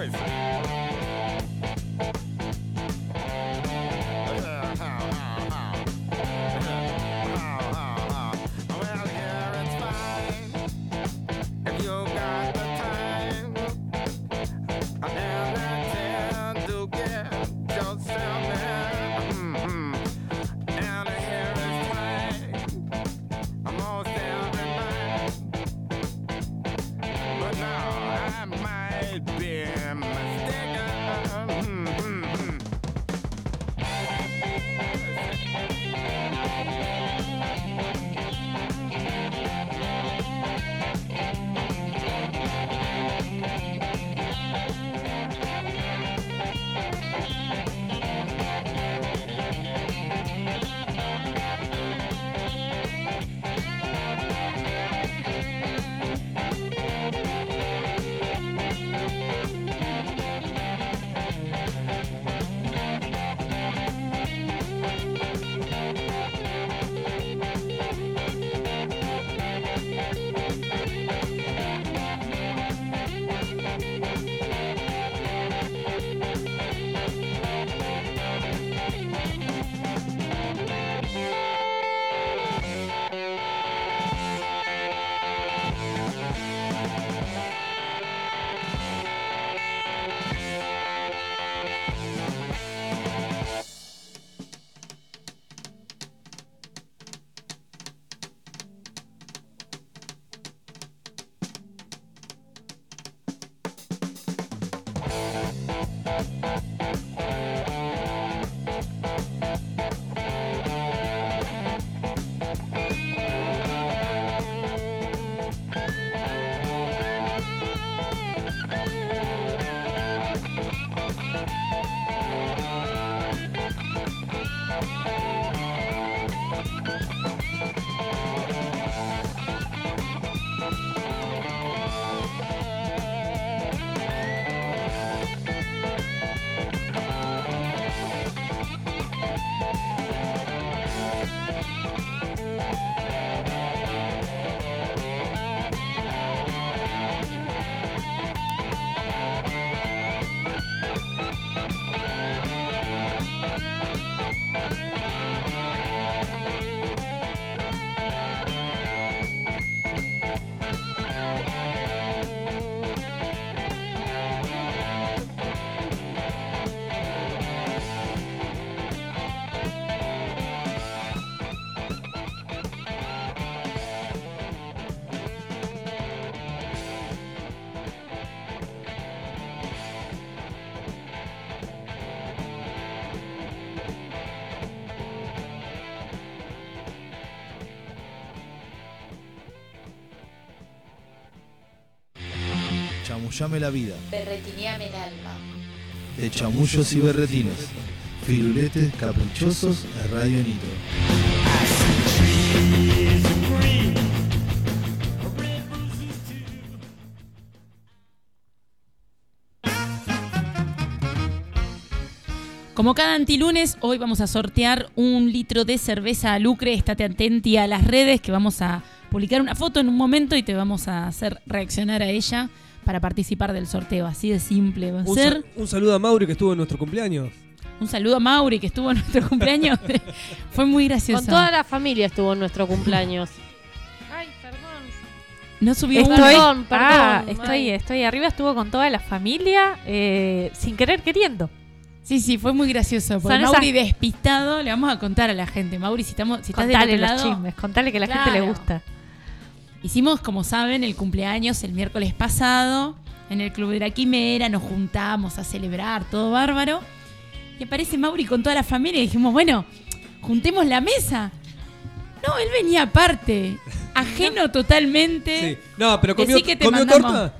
Chamullame la vida. Berretineame el alma. De chamullos y berretines. Firuletes caprichosos de Radio Nitro. Como cada antilunes, hoy vamos a sortear un litro de cerveza a lucre. Estate atenti a las redes que vamos a publicar una foto en un momento y te vamos a hacer reaccionar a ella para participar del sorteo. Así de simple va a Un, ser. sa- un saludo a Mauri que estuvo en nuestro cumpleaños. Un saludo a Mauri que estuvo en nuestro cumpleaños. Fue muy gracioso. Con toda la familia estuvo en nuestro cumpleaños. Ay, perdón. No subió Estoy. Perdón, perdón. ah, estoy, estoy arriba, estuvo con toda la familia, eh, sin querer queriendo. Sí, sí, fue muy gracioso. Porque Son esas- Mauri despistado, le vamos a contar a la gente. Mauri, si, estamos, si estás del Contale los chismes, contale que a la gente le gusta. Hicimos, como saben, el cumpleaños el miércoles pasado en el Club de la Quimera, nos juntamos a celebrar, todo bárbaro. Y aparece Mauri con toda la familia y dijimos, bueno, juntemos la mesa. No, él venía aparte, ajeno totalmente. Sí. No, pero comió, Decí que te ¿comió mandamos. torta.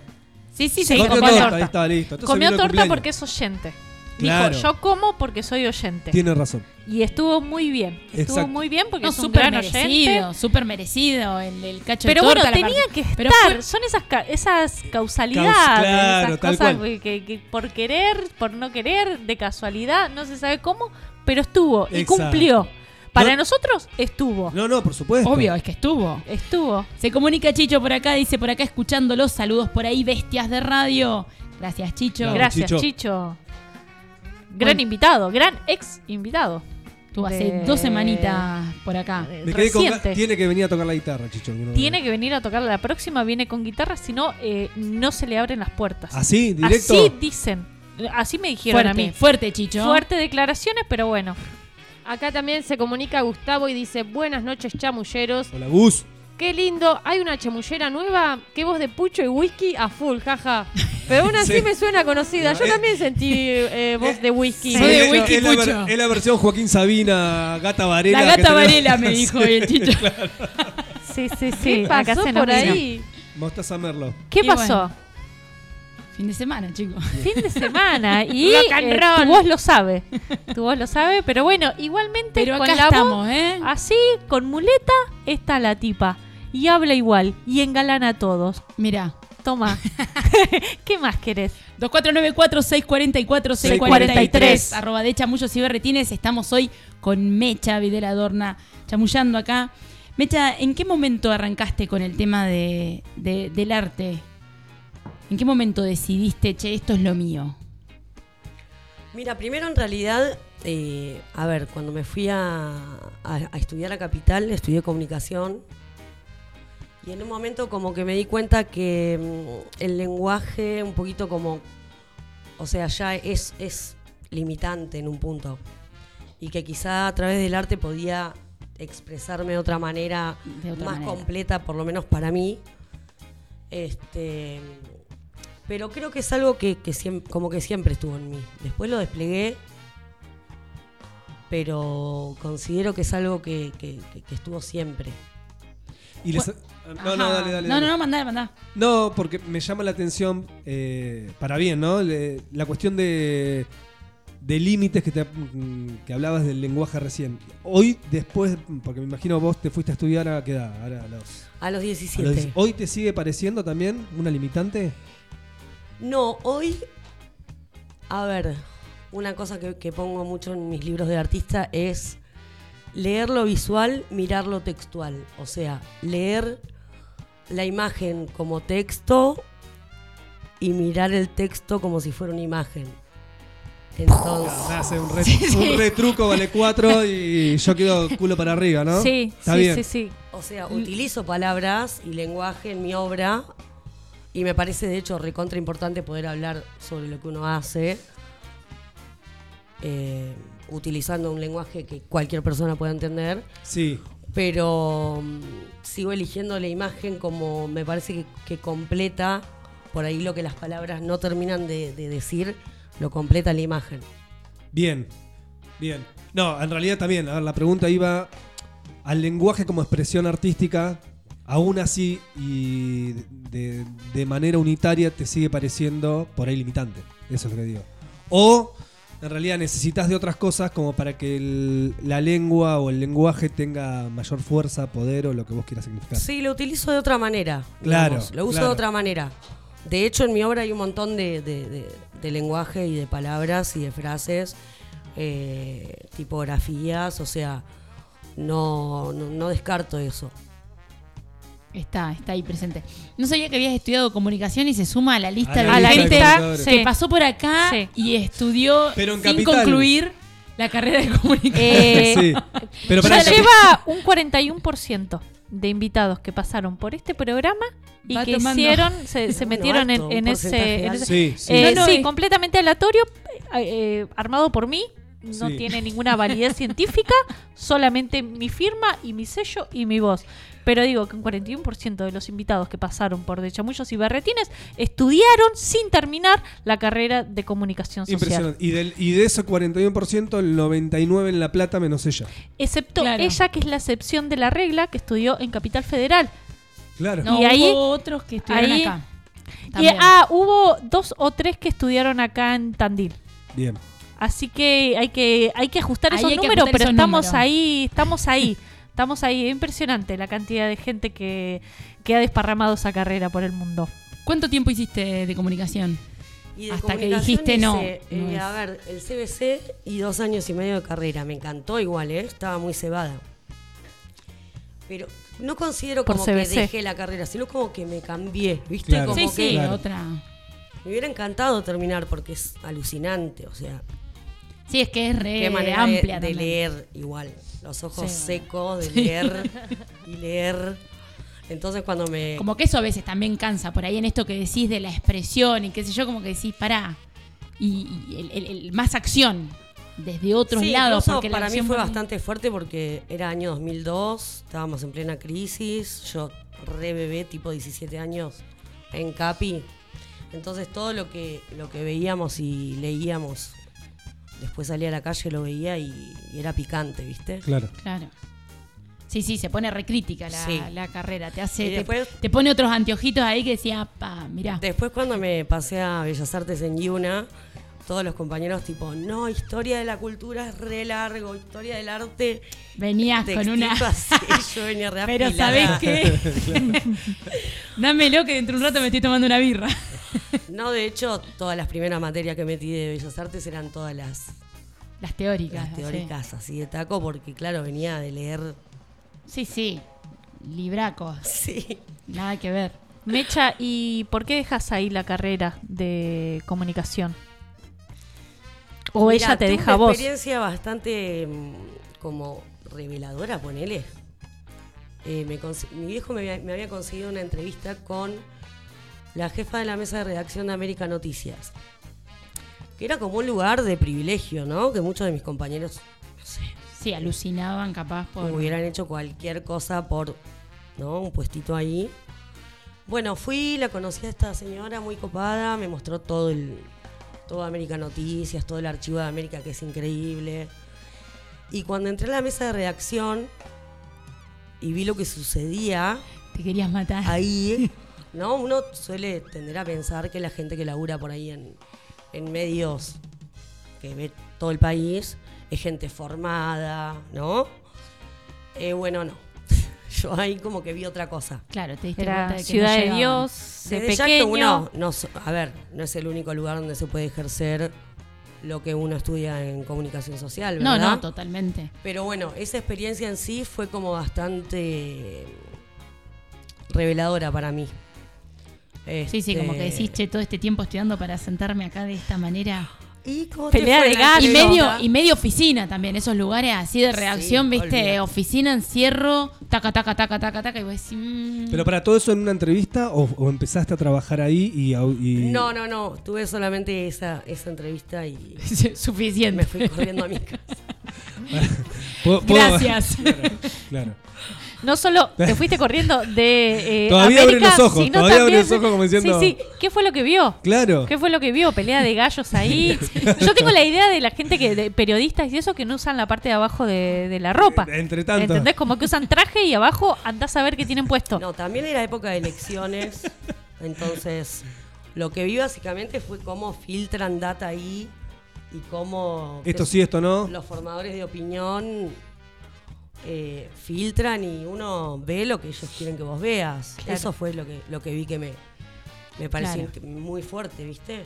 Sí, sí, Sí, comió comió torta, torta. ahí está, listo. Entonces Comió vino el torta cumpleaños. porque es oyente. Claro. Dijo, yo como porque soy oyente. Tiene razón. Y estuvo muy bien. Estuvo Exacto. muy bien porque No, es un súper gran merecido, oyente. súper merecido el, el cacho Pero de bueno, torta. la tenía que Pero estar. fue- Son esas, ca- esas causalidades, Caus- claro, esas tal cosas cual. que, que por querer, por no querer, de casualidad, no se sabe cómo, pero estuvo y Exacto. cumplió. Para No- nosotros estuvo. No, no, por supuesto. Obvio, es que estuvo. Estuvo. Se comunica Chicho por acá, dice por acá escuchándolos, saludos por ahí, bestias de radio. Gracias, Chicho. Claro. Gracias, Chicho. Chicho. Gran Bueno. invitado, gran ex invitado. Estuvo hace de- dos semanitas por acá. Me quedé con. Tiene que venir a tocar la guitarra, Chicho. que no- Tiene que venir a tocar la próxima, viene con guitarra, si no, eh, no se le abren las puertas. ¿Así? ¿Directo? Así dicen. Así me dijeron Fuerte, a mí. fuerte, Chicho. Fuerte declaraciones, pero bueno. Acá también se comunica Gustavo y dice, buenas noches chamulleros. Hola, Gus. Qué lindo, hay una chamullera nueva, qué voz de pucho y whisky a full, jaja. Pero aún así Sí. me suena conocida. No, Yo eh, también sentí eh, voz de whisky. Soy de es, whisky es la pucho. es la versión Joaquín Sabina, Gata Varela. La gata Varela me dijo hoy el Chicho. Sí, sí, sí. ¿Qué pasó por nos vino. ahí? Mostaza Merlo. ¿Qué Y pasó? bueno. Fin de semana, chicos. Fin de semana. Y eh, tu voz lo sabe. Tu voz lo sabe. Pero bueno, igualmente Pero con acá la estamos, voz ¿eh? así, con muleta, está la tipa. Y habla igual. Y engalana a todos. Mirá. Toma. ¿Qué más querés? 2494-644-643 arroba de chamullos y berretines. Estamos hoy con Mecha Videla Adorna chamullando acá. Mecha, ¿en qué momento arrancaste con el tema de, de- del arte? ¿En qué momento decidiste, che, esto es lo mío? Mira, primero en realidad, eh, a ver, cuando me fui a, a- a estudiar a Capital, estudié comunicación. Y en un momento como que me di cuenta que mm, el lenguaje un poquito como, o sea, ya es, es limitante en un punto. Y que quizá a través del arte podía expresarme de otra manera De otra más manera. completa, por lo menos para mí. Este, Pero creo que es algo que, que siem- como que siempre estuvo en mí. Después lo desplegué, pero considero que es algo que, que- que- que estuvo siempre. Y les- no, no, dale, dale. No, dale. no, no, mandá, mandá. No, porque me llama la atención, eh, para bien, ¿no? Le- la cuestión de, de límites que, te- mm, que hablabas del lenguaje recién. Hoy, después, porque me imagino vos te fuiste a estudiar a qué edad? Ahora, a los, A los a 17. los- ¿Hoy te sigue pareciendo también una limitante? No, hoy, a ver, una cosa que, que pongo mucho en mis libros de artista es leer lo visual, mirar lo textual. O sea, leer la imagen como texto y mirar el texto como si fuera una imagen. Entonces, Hace un, re- un retruco, vale cuatro y yo quedo culo para arriba, ¿no? Sí, Está sí, bien. sí, sí. o sea, utilizo palabras y lenguaje en mi obra y me parece de hecho recontra importante poder hablar sobre lo que uno hace eh, utilizando un lenguaje que cualquier persona pueda entender, Sí, pero mm, sigo eligiendo la imagen como me parece que, completa por ahí lo que las palabras no terminan de, de decir, lo completa la imagen. bien, bien. No, en realidad también, a ver, la pregunta iba al lenguaje como expresión artística, aún así y de, de manera unitaria te sigue pareciendo por ahí limitante. Eso es lo que digo. O en realidad necesitas de otras cosas como para que el- la lengua o el lenguaje tenga mayor fuerza, poder o lo que vos quieras significar. Sí, lo utilizo de otra manera. Claro, digamos, Lo uso claro. de otra manera. De hecho, en mi obra hay un montón de, de- de- de lenguaje y de palabras y de frases, eh, tipografías, o sea, no, no, no descarto eso. Está, está ahí presente. No sabía que habías estudiado comunicación y se suma a la lista A de la A la lista de gente lista, comunicadores. sí. que pasó por acá Sí. y estudió Pero en sin Capital. concluir la carrera de comunicación. Eh, Sí. Pero ya lleva un 41% de invitados que pasaron por este programa y Va que tomando. hicieron, se, se metieron en, alto, en ese, en Sí, sí. Eh, No, no, sí, es- completamente aleatorio, eh, eh, armado por mí. No Sí. tiene ninguna validez científica, solamente mi firma y mi sello y mi voz. Pero digo que un 41% de los invitados que pasaron por De Chamullos y Berretines estudiaron sin terminar la carrera de comunicación social. Impresionante. Y, del, y de ese 41%, el 99% en La Plata menos ella. Excepto Claro. ella, que es la excepción de la regla, que estudió en Capital Federal. Claro. No, Y ahí- hubo otros que estuvieron ahí- acá. Y ah, hubo dos o tres que estudiaron acá en Tandil. Bien. Así que hay que hay que ajustar Ahí esos que números, ajustar pero esos estamos números. ahí, estamos ahí, estamos ahí. Es impresionante la cantidad de gente que, que ha desparramado esa carrera por el mundo. ¿Cuánto tiempo hiciste de comunicación? Y de Hasta que dijiste no, hice, no eh, a ver, el CBC y dos años y medio de carrera. Me encantó igual, ¿eh? Estaba muy cebada. Pero no considero Por como que dejé la carrera, sino como que me cambié, ¿viste? Claro. Como Sí, que sí, Claro. otra. me hubiera encantado terminar porque es alucinante, o sea, Sí, es que es re qué manera amplia de, leer igual. Los ojos Sí. secos de leer y leer. Entonces cuando me... Como que eso a veces también cansa, por ahí en esto que decís de la expresión y qué sé yo, como que decís, pará. Y, y el, el- el- más acción desde otros Sí, lados. Porque para mí fue bastante fuerte porque era año 2002, estábamos en plena crisis, yo re bebé, tipo 17 años, en Capi. Entonces todo lo que, lo que veíamos y leíamos, después salía a la calle, lo veía y, y era picante, ¿viste? Claro. Claro. Sí, sí, se pone recrítica la, Sí. la carrera. Te hace. Te- te, pone otros anteojitos ahí que decía, pa, mirá. Después cuando me pasé a Bellas Artes en Yuna, todos los compañeros tipo, no, historia de la cultura es re largo, historia del arte Venías con una. así, yo venía re Pero. ¿sabés qué? Dámelo que dentro de un rato me estoy tomando una birra. No, de hecho, todas las primeras materias que metí de Bellas Artes eran todas las, Las teóricas. las teóricas así de taco, porque claro, venía de leer. Sí, sí. Libracos. Sí. Nada que ver. Mecha, ¿y por qué dejas ahí la carrera de comunicación? O ella te deja una vos. experiencia bastante mm, como reveladora, ponele. Eh, me mi viejo me había, me había conseguido una entrevista con la jefa de la mesa de redacción de América Noticias. Que era como un lugar de privilegio, ¿no? Que muchos de mis compañeros, no sé, Sí, alucinaban capaz por. hubieran hecho cualquier cosa por ¿no? un puestito ahí. Bueno, fui, la conocí a esta señora muy copada, me mostró todo el todo América Noticias, todo el archivo de América que es increíble. Y cuando entré a la mesa de redacción y vi lo que sucedía Te querías matar. ahí, ¿no? Uno suele tender a pensar que la gente que labura por ahí en, en medios que ve todo el país es gente formada, ¿no? Eh, bueno, no. Yo ahí como que vi otra cosa. Claro, te diste cuenta Era de que Ciudad no de. Dios, de Desde ya que pequeño. uno, no, a ver, no es el único lugar donde se puede ejercer lo que uno estudia en comunicación social, No, ¿verdad? no, totalmente. Pero bueno, esa experiencia en sí fue como bastante reveladora para mí. Sí, sí, como que decís, che, todo este tiempo estudiando para sentarme acá de esta manera. ¿Y Pelea de gallo. Y medio, y medio oficina también, esos lugares así de reacción, Sí, viste, oficina, encierro, taca, taca, taca, taca, taca, y vos decís, mm. Pero para todo eso en una entrevista o, o empezaste a trabajar ahí y, No, no, no. Tuve solamente esa, esa entrevista y suficiente. me fui corriendo a mi casa. ¿Puedo- puedo- Gracias. Claro, claro. No solo te fuiste corriendo de eh, Todavía abre América, los ojos, sino todavía abre también- los ojos como diciendo- Sí, sí. ¿Qué fue lo que vio? Claro. ¿Qué fue lo que vio? Pelea de gallos ahí. Yo tengo la idea de la gente que, de periodistas y eso, que no usan la parte de abajo de, de la ropa. Eh, entre tanto. ¿Entendés? Como que usan traje y abajo andás a ver qué tienen puesto. No, también era época de elecciones. entonces, lo que vi básicamente fue cómo filtran data ahí y cómo Esto sí, esto no. los formadores de opinión eh, filtran y uno ve lo que ellos quieren que vos veas. Claro. Eso fue lo que, lo que vi que me, me pareció Claro. muy fuerte, ¿viste?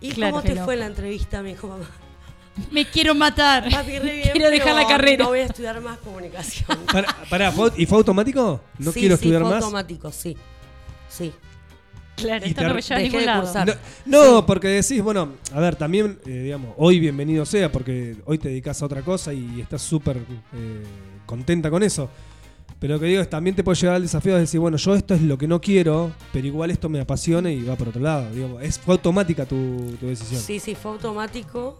¿Y Claro, cómo te loco. fue la entrevista? Me dijo mamá. Me quiero matar. Papi, re bien, quiero dejar la carrera. No voy a estudiar más comunicación. Pará, pará, ¿fue- ¿y fue automático? ¿No Sí, quiero sí, estudiar fue más? automático, sí. Sí. Claro, Y esto te no me lleva a ningún lado. No, no, porque decís, bueno, a ver, también, eh, digamos, hoy bienvenido sea, porque hoy te dedicas a otra cosa y estás súper eh, contenta con eso. Pero lo que digo es, también te puede llegar al desafío de decir, bueno, yo esto es lo que no quiero, pero igual esto me apasiona y va por otro lado. Digo, es, fue automática tu, tu decisión. Sí, sí, fue automático.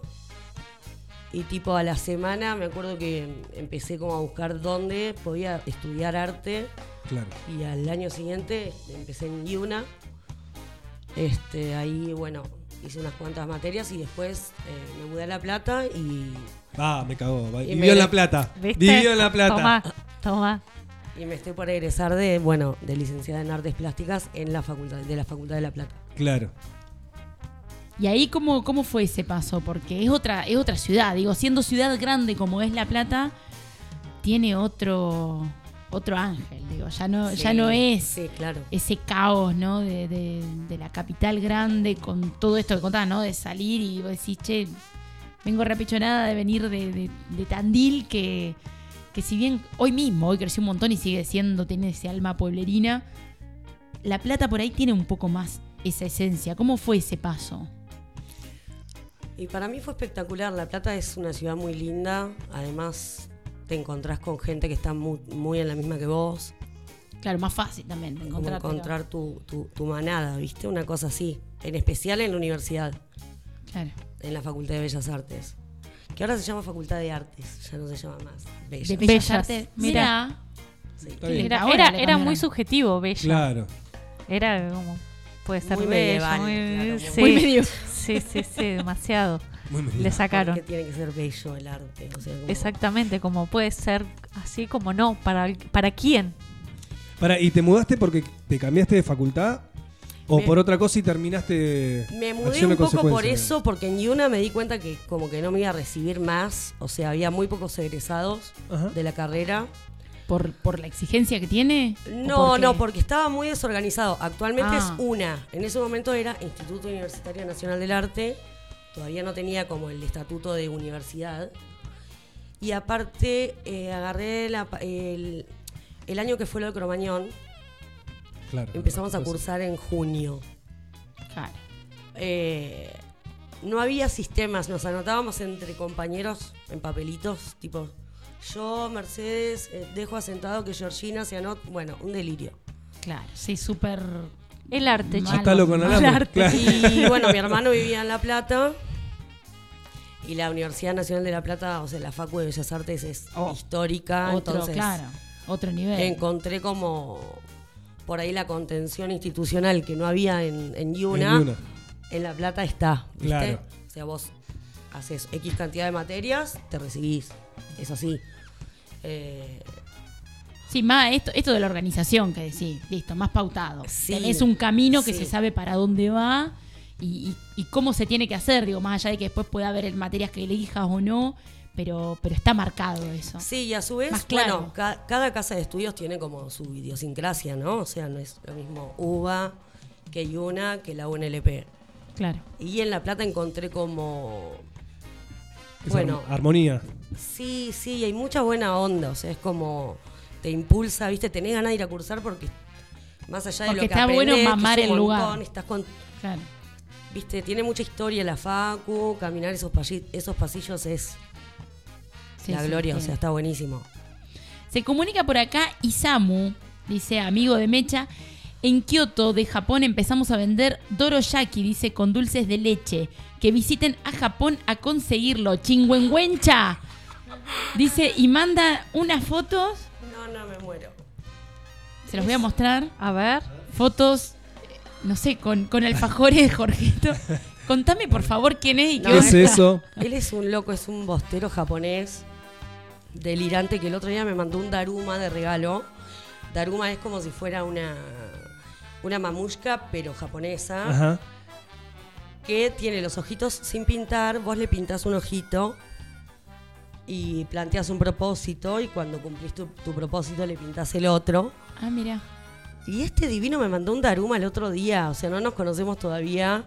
Y tipo a la semana me acuerdo que empecé como a buscar dónde podía estudiar arte. Claro. Y al año siguiente empecé en Yuna. Este, ahí, bueno, hice unas cuantas materias y después eh, me mudé a La Plata y, Ah, me cagó. Vivió me- en La Plata. ¿Viste? Vivió en La Plata. Toma, toma. y me estoy por egresar de, bueno, de licenciada en artes plásticas en la facultad, de la Facultad de La Plata. Claro. Y ahí cómo, cómo fue ese paso, porque es otra, es otra ciudad, digo, siendo ciudad grande como es La Plata, tiene otro, otro ángel, digo, ya no, ya no es Sí, claro. ese caos, ¿no? De, de- de la capital grande con todo esto que contaba, ¿no? De salir y vos decís, che, vengo rapichonada de venir de, de- de Tandil, que, que si bien hoy mismo, hoy creció un montón y sigue siendo, tiene ese alma pueblerina, La Plata por ahí tiene un poco más esa esencia. ¿Cómo fue ese paso? Y para mí fue espectacular. La Plata es una ciudad muy linda. Además, te encontrás con gente que está muy, muy en la misma que vos. Claro, más fácil también de Como encontrar. encontrar tu, tu- tu manada, ¿viste? Una cosa así. En especial en la universidad, Claro. en la Facultad de Bellas Artes. Que ahora se llama Facultad de Artes, ya no se llama más. Bellas. De Bellas. Bellas Artes. Mira. Sí. Era, era, muy subjetivo, bella. Claro. Era como. Puede ser Muy bella, medieval, muy, claro, muy- sí. Muy medio. Sí, sí, sí, demasiado. Le sacaron. Porque tiene que ser bello el arte. o sea, como- Exactamente, como puede ser así como no. ¿Para, para quién? Pará, ¿y te mudaste porque te cambiaste de facultad? ¿O Me- por otra cosa y terminaste Me mudé un poco por eso, porque en Yuna me di cuenta que como que no me iba a recibir más. O sea, había muy pocos egresados Ajá. de la carrera. ¿Por, por la exigencia que tiene? ¿O No, no, porque estaba muy desorganizado. Actualmente Ah. es una. En ese momento era Instituto Universitario Nacional del Arte. Todavía no tenía como el estatuto de universidad. Y aparte eh, agarré la el, el año que fue lo de Cromañón. Claro. Empezamos a cursar en junio. Claro. Eh, no había sistemas, nos anotábamos entre compañeros en papelitos, tipo, yo, Mercedes, eh, dejo asentado que Georgina se anota. Bueno, un delirio. Claro, sí, súper. El arte, Malo. Atalo con Mal alambre. arte. Claro. Y bueno, mi hermano vivía en La Plata. Y la Universidad Nacional de La Plata, o sea, la Facu de Bellas Artes es Oh, histórica. Otro, entonces claro, otro nivel. encontré como por ahí la contención institucional que no había en, en Yuna, En. La Plata está. ¿viste? Claro. O sea, vos haces X cantidad de materias, te recibís. Es así. Eh, Sí, más esto, esto de la organización que decís, listo, más pautado. Sí, Tenés un camino que sí. se sabe para dónde va y, y- y cómo se tiene que hacer, digo, más allá de que después pueda haber materias que elijas o no, pero, pero está marcado eso. Sí, y a su vez, Más claro. bueno, ca- cada casa de estudios tiene como su idiosincrasia, ¿no? O sea, no es lo mismo UBA que Yuna que la UNLP. Claro. Y en La Plata encontré como... Bueno, ar- armonía. sí, sí, hay mucha buena onda, o sea, es como... Te impulsa, ¿viste? Tenés ganas de ir a cursar porque más allá de Porque lo que está bueno aprendés, que mamar el lugar. Estás con, Claro. ¿Viste? Tiene mucha historia la Facu, caminar esos, pasillos, esos pasillos es Sí, la sí, gloria, o sea, está buenísimo. Se comunica por acá Isamu, dice amigo de Mecha. En Kioto, de Japón, empezamos a vender Doroyaki, dice, con dulces de leche. Que visiten a Japón a conseguirlo. Chingüengüencha. Dice, y manda unas fotos. Se los voy a mostrar. A ver. Fotos, no sé, con, con alfajores de Jorgito. Contame, por favor, quién es y No, qué ¿Qué es eso? Él es un loco, es un bostero japonés delirante que el otro día me mandó un Daruma de regalo. Daruma es como si fuera una, una mamushka, pero japonesa, Ajá. que tiene los ojitos sin pintar, vos le pintás un ojito y planteas un propósito y cuando cumplís tu, tu propósito le pintás el otro. Ah, mira. Y este divino me mandó un Daruma el otro día, o sea, no nos conocemos todavía.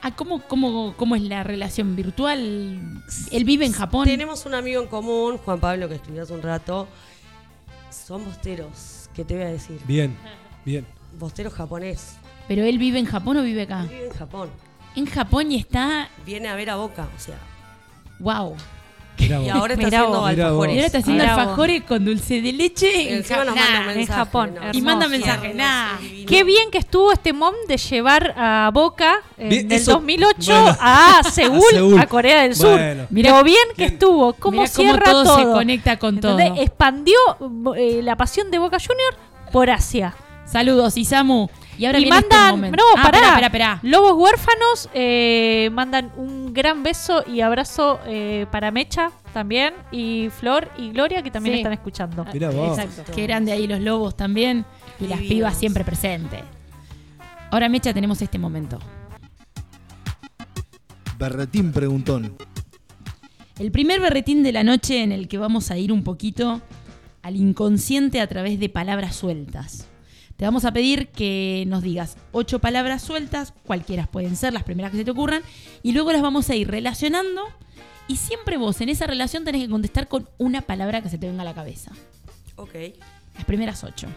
Ah, ¿cómo, cómo, ¿cómo es la relación virtual? Él vive en Japón. Tenemos un amigo en común, Juan Pablo, que escribió hace un rato. Son bosteros, ¿qué te voy a decir? Bien, bien. Bostero japonés. ¿Pero él vive en Japón o vive acá? Vive en Japón. En Japón y está. Viene a ver a Boca, o sea. ¡Wow! Mirá Y ahora está Mirá haciendo vos. Mirá vos. Y ahora está haciendo Mirá vos. alfajores con dulce de leche en Encima nos Ja- manda nah, mensaje, en Japón. Y manda Hermoso. mensaje, nah. Es divino. Qué bien que estuvo este mom de llevar a Boca en Bien, el eso- 2008 bueno. a, Seúl, A Seúl. a Corea del Sur. Bueno. Mirá- Lo bien que estuvo, cómo Mirá cómo cierra todo, todo. se conecta con todo. ¿Entendés? Expandió eh, la pasión de Boca Junior por Asia. Saludos, Isamu. Y ahora y viene este mandan, no, Ah, pará, Esperá, esperá, esperá. Lobos huérfanos eh, mandan un gran beso y abrazo eh, para Mecha también y Flor y Gloria que también Sí. están escuchando. Mirá vos. Exacto. Que eran de ahí los lobos también. Y las pibas siempre presentes. Ahora, Mecha, tenemos este momento. Berretín preguntón. El primer berretín de la noche en el que vamos a ir un poquito al inconsciente a través de palabras sueltas. Te vamos a pedir que nos digas ocho palabras sueltas, cualquiera pueden ser, las primeras que se te ocurran, y luego las vamos a ir relacionando. Y siempre vos en esa relación tenés que contestar con una palabra que se te venga a la cabeza. Ok. Las primeras ocho.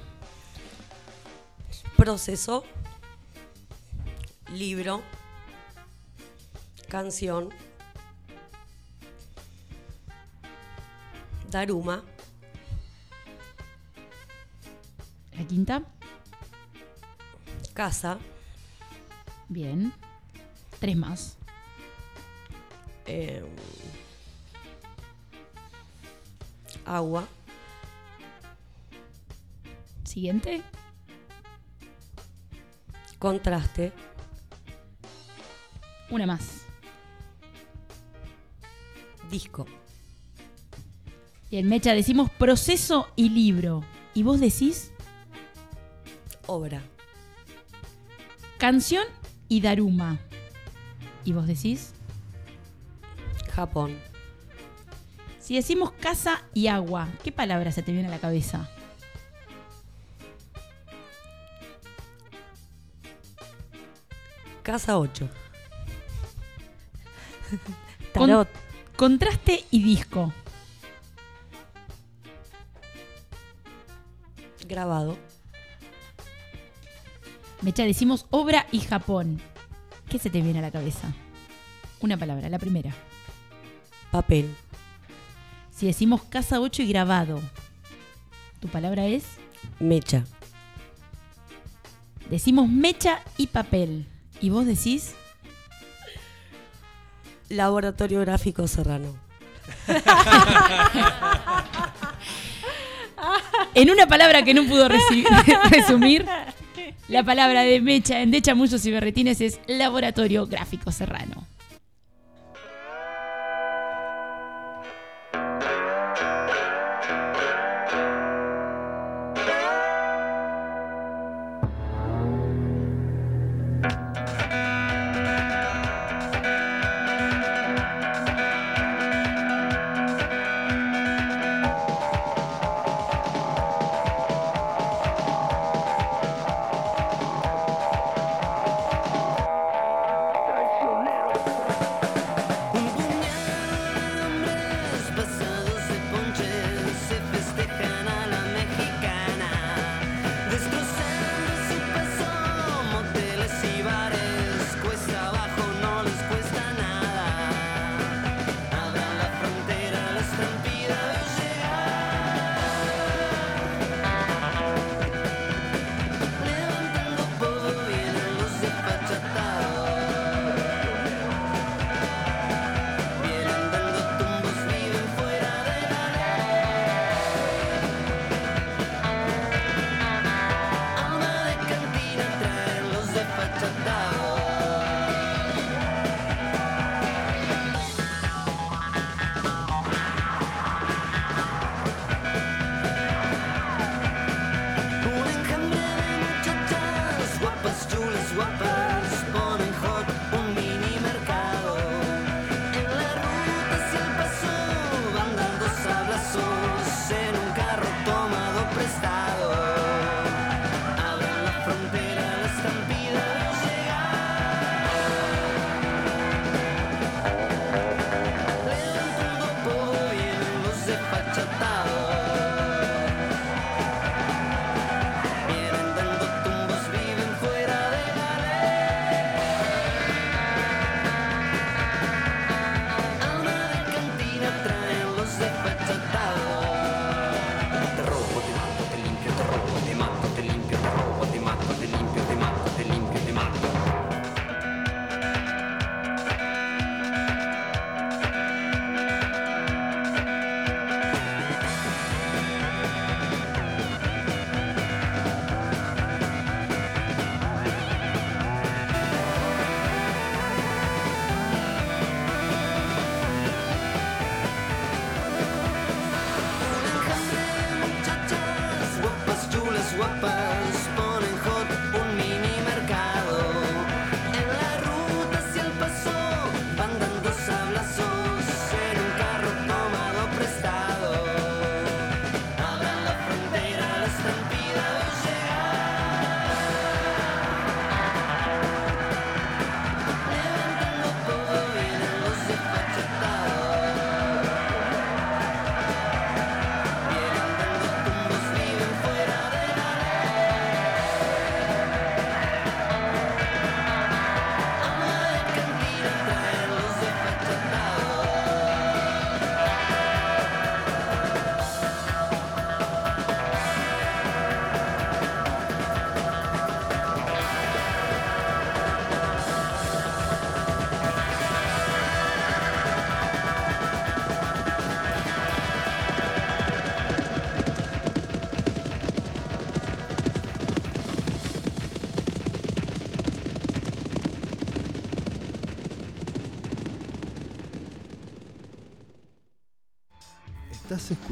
Proceso. Libro. Canción. Daruma. La quinta. Casa. Bien. Tres más. eh, agua. Siguiente. Contraste. Una más. Disco. Bien, Mecha, decimos proceso y libro. ¿Y vos decís Obra. Canción y Daruma? ¿Y vos decís? Japón. Si decimos casa y agua, ¿qué palabra se te viene a la cabeza? Casa 8. Con- Tarot. contraste y disco. Grabado. Mecha, decimos obra y Japón. ¿Qué se te viene a la cabeza? Una palabra, la primera. Papel. Si decimos casa 8 y grabado, ¿tu palabra es? Mecha. Decimos mecha y papel. ¿Y vos decís? Laboratorio Gráfico Serrano. En una palabra que no pudo resumir, La palabra de Mecha en De Chamullos y Berretines es Laboratorio Gráfico Serrano.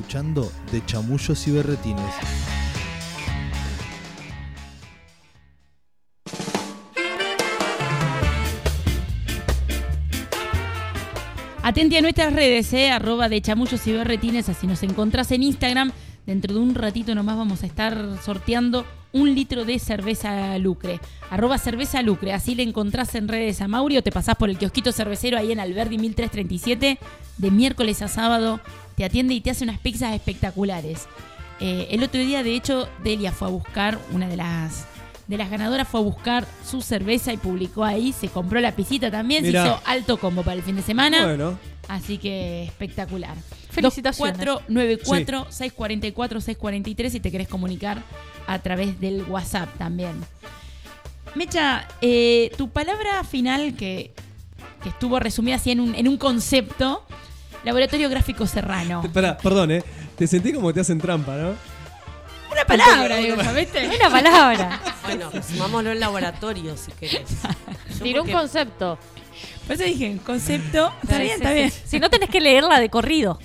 Escuchando De Chamullos y Berretines. Atenti a nuestras redes, eh, arroba de chamullos y berretines, así nos encontrás en Instagram. Dentro de un ratito nomás vamos a estar sorteando un litro de cerveza Lucre. Arroba cerveza Lucre, así le encontrás en redes a Mauri te pasás por el kiosquito cervecero ahí en Alberdi 1337. De miércoles a sábado te atiende y te hace unas pizzas espectaculares. Eh, el otro día, de hecho, Delia fue a buscar una de las de las ganadoras fue a buscar su cerveza y publicó ahí, se compró la pisita también, Mirá. se hizo alto combo para el fin de semana. Bueno, Así que espectacular. Felicitaciones. 2494-644-643 si te querés comunicar a través del WhatsApp también. Mecha, eh, tu palabra final que, que estuvo resumida así en un, en un concepto, Laboratorio Gráfico Serrano. espera, perdón, ¿eh? Te sentí como que te hacen trampa, ¿no? Una palabra, digo, ¿sabiste? Una palabra. Bueno, sumámoslo en laboratorio si querés. Tiró un concepto. Por eso dije, concepto. Está bien, está bien. Si no tenés que leerla de corrido.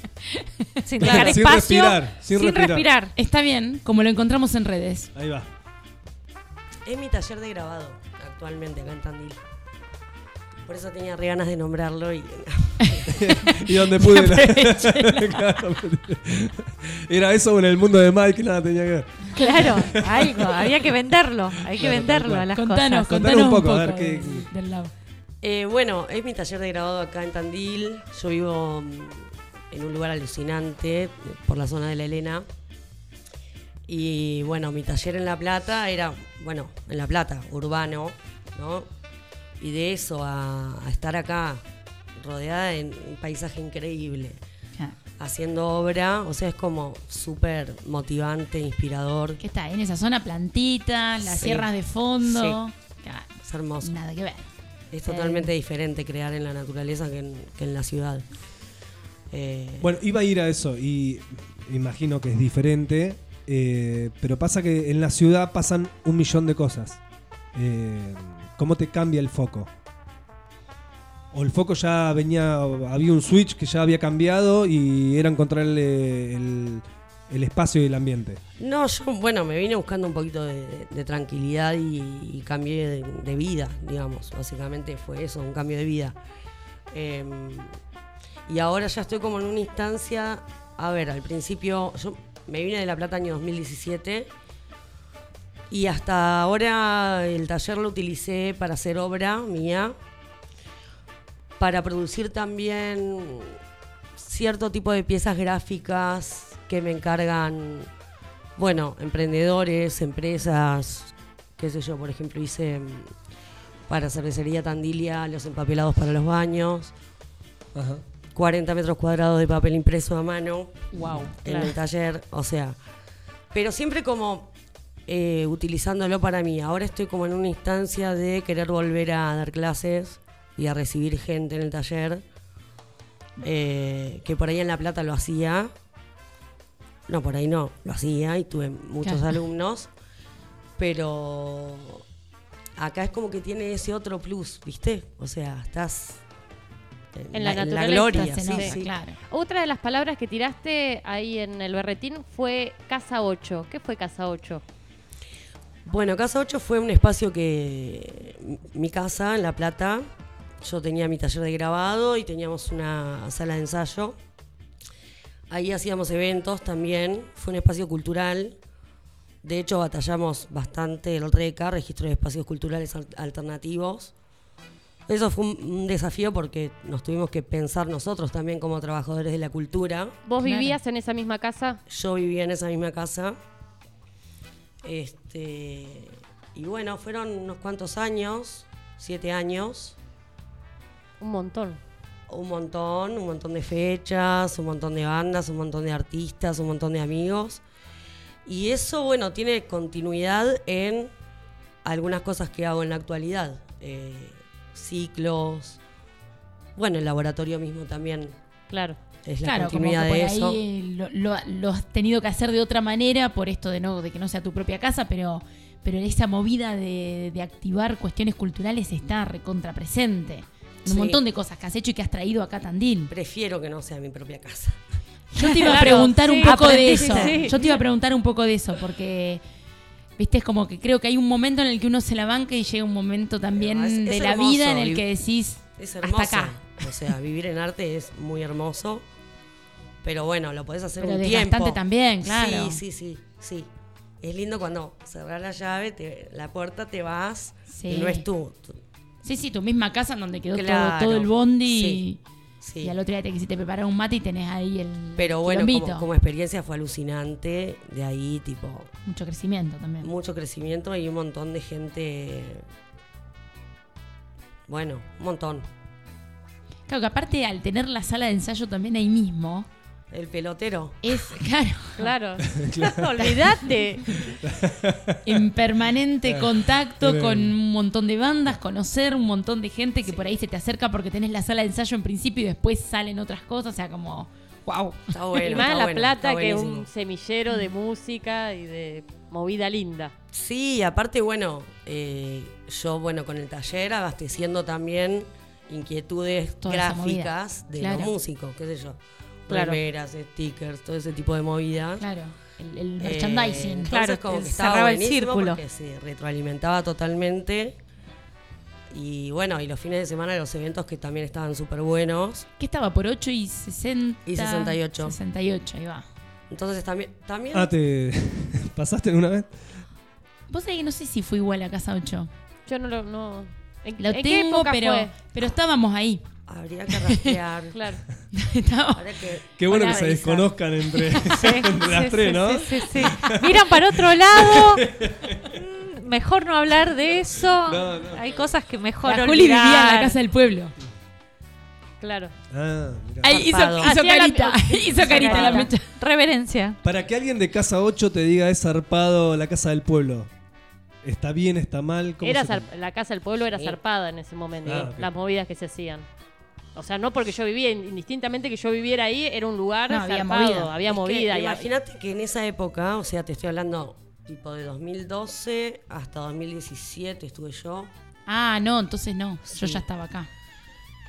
Sin dejar Sin espacio. respirar, sin respirar. respirar. Está bien, como lo encontramos en redes. Ahí va. Es mi taller de grabado actualmente acá en Tandil. Por eso tenía re ganas de nombrarlo y Y donde pude. Claro. Era eso en el mundo de Mike, nada tenía que ver. Claro, algo. Había que venderlo. Hay que Claro, venderlo tal a las Contanos, cosas. Contanos contanos un un poco, a ver qué- del- lab. Eh, bueno, es mi taller de grabado acá en Tandil. Yo vivo mm, en un lugar alucinante por la zona de la Elena. Y bueno, mi taller en La Plata era, bueno, en La Plata, urbano, ¿no? Y de eso a, a estar acá, rodeada en un paisaje increíble, Ya. haciendo obra, o sea, es como súper motivante, inspirador. ¿Qué está? En esa zona, plantita, las Sí. sierras de fondo. Es hermoso. nada que ver. Es totalmente diferente crear en la naturaleza que en, que en la ciudad. Eh, Bueno, iba a ir a eso y imagino que es diferente, eh, pero pasa que en la ciudad pasan un millón de cosas. Eh, ¿Cómo te cambia el foco? O el foco ya venía, había un switch que ya había cambiado y era encontrarle el, el espacio y el ambiente. No, yo, bueno, me vine buscando un poquito de, tranquilidad y, cambié de, vida, digamos. Básicamente fue eso, un cambio de vida. Eh, y ahora ya estoy como en una instancia. A ver, al principio, yo me vine de La Plata año 2017 y hasta ahora el taller lo utilicé para hacer obra mía, para producir también cierto tipo de piezas gráficas que me encargan, bueno, emprendedores, empresas, qué sé yo, por ejemplo, hice mm, para cervecería Tandilia los empapelados para los baños, Ajá. 40 metros cuadrados de papel impreso a mano Wow. en el taller, o sea, pero siempre como eh, utilizándolo para mí. Ahora estoy como en una instancia de querer volver a dar clases y a recibir gente en el taller, eh, que por ahí en La Plata lo hacía. No, por ahí no, lo hacía y tuve muchos Claro. alumnos, pero acá es como que tiene ese otro plus, ¿viste? O sea, estás En la en la naturaleza, gloria, Se sí, sí. claro. Otra de las palabras que tiraste ahí en el berretín fue Casa 8. ¿Qué fue Casa 8? Bueno, Casa 8 fue un espacio que mi casa en La Plata, yo tenía mi taller de grabado y teníamos una sala de ensayo. Ahí hacíamos eventos también, fue un espacio cultural. De hecho, batallamos bastante el RECA, Registro de Espacios Culturales Al- Alternativos. Eso fue un, desafío porque nos tuvimos que pensar nosotros también como trabajadores de la cultura. ¿Vos Claro. vivías en esa misma casa? Yo vivía en esa misma casa. Este, y bueno, fueron unos cuantos años, siete años, Un montón. un montón, un montón de fechas, un montón de bandas, un montón de artistas, un montón de amigos. Y eso, bueno, tiene continuidad en algunas cosas que hago en la actualidad. eh, ciclos, bueno, el laboratorio mismo también Claro. Es la Claro, como que continuidad por de eso. ahí lo, lo- lo has tenido que hacer de otra manera por esto de no de que no sea tu propia casa, pero pero esa movida de, de activar cuestiones culturales está recontra presente. En un montón de cosas que has hecho y que has traído acá a Tandil. Prefiero que no sea mi propia casa. Yo te iba a Claro, preguntar un sí, poco de eso. sí. Yo te iba a preguntar un poco de eso, porque viste, es como que creo que hay un momento en el que uno se la banca y llega un momento también Pero es- es de la hermoso vida en el que decís Es hasta acá. O sea, vivir en arte es muy hermoso. Pero bueno, lo podés hacer Pero un tiempo. también, claro. Sí, sí, sí, sí. Es lindo cuando cerrás la llave, te- la puerta, te vas Sí. y no es tú. Sí, sí, tu misma casa en donde quedó todo- Claro, todo, el bondi sí, sí. y, al otro día te quisiste preparar un mate y tenés ahí el Pero bueno, como experiencia fue alucinante. De ahí, tipo, mucho crecimiento también. mucho crecimiento y un montón de gente. Bueno, un montón. Claro que aparte al tener la sala de ensayo también ahí mismo, El pelotero. es, claro, Claro. Olvídate. en permanente contacto Claro. con un montón de bandas, conocer un montón de gente que por ahí se te acerca porque tenés la sala de ensayo en principio y después salen otras cosas, o sea, como, wow. Está bueno. y más está La bueno, Plata, que es un semillero de música y de movida linda. Sí, aparte, bueno, eh, yo, bueno, con el taller abasteciendo también inquietudes Toda gráficas de claro. los músicos, qué sé yo. Claro. Remeras, stickers, todo ese tipo de movidas. Claro, el, el Eh, merchandising. entonces Claro, como que estaba cerraba el círculo. porque se retroalimentaba totalmente. Y bueno, y los fines de semana los eventos que también estaban súper buenos. ¿Qué estaba? ¿Por 8 y 60? Y 68. 68, ahí va. Entonces también... también Ah, ¿te pasaste una vez? Vos sabés que no sé si fue igual a Casa 8. Yo no lo. No. ¿En, Lo en qué tengo, época pero, fue? pero estábamos ahí. habría que rastrear. Claro. Estábamos- Habría que- Qué bueno que se desconozcan entre, Sí, entre las sí, tres, sí, ¿no? sí, sí, sí. Miran para otro lado. Mm, Mejor no hablar de eso. No, no. Hay cosas que mejor La Juli vivía en la olvidar. casa del pueblo. Claro. Ah, mirá. Ahí hizo, Zarpado. hizo Hacía la- carita. hizo carita la carita. mecha. Reverencia. Para que alguien de casa 8 te diga es zarpado la casa del pueblo. ¿Está bien, está mal? ¿Cómo Era se- la casa del pueblo era zarpada en ese momento, Ah, las movidas que se hacían. O sea, no porque yo vivía, indistintamente que yo viviera ahí, era un lugar No, había zarpado, movida. había Es que movida. y- Imagínate que en esa época, o sea, te estoy hablando tipo de 2012 hasta 2017 estuve yo. Ah, no, entonces no. Yo ya estaba acá.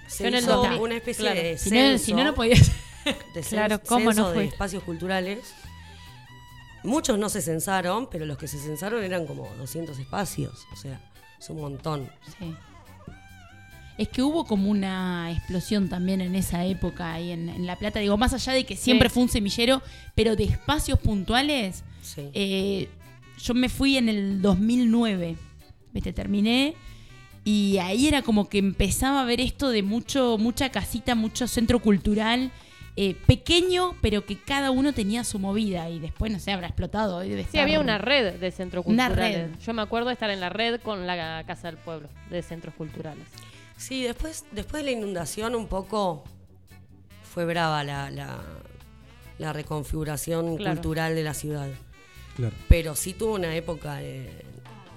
Se Yo en el hizo 2000, una especie claro. de Si no, censo, si no, no podías. de Claro, ¿cómo no de espacios culturales. Muchos no se censaron, pero los que se censaron eran como 200 espacios. O sea, es un montón. Sí. Es que hubo como una explosión también en esa época ahí en, en La Plata. Digo, más allá de que siempre Sí. fue un semillero, pero de espacios puntuales, Sí. eh, yo me fui en el 2009. ¿Viste? Terminé. Y ahí era como que empezaba a ver esto de mucho, mucha casita, mucho centro cultural. Eh, pequeño, pero que cada uno tenía su movida. Y después, no sé, habrá explotado. hoy debe Sí, estar- había una red de centros Una culturales. red. Yo me acuerdo de estar en la red con la Casa del Pueblo, de centros culturales. Sí, después, después de la inundación un poco fue brava la, la, la reconfiguración Claro. cultural de la ciudad. Claro. Pero sí tuvo una época de,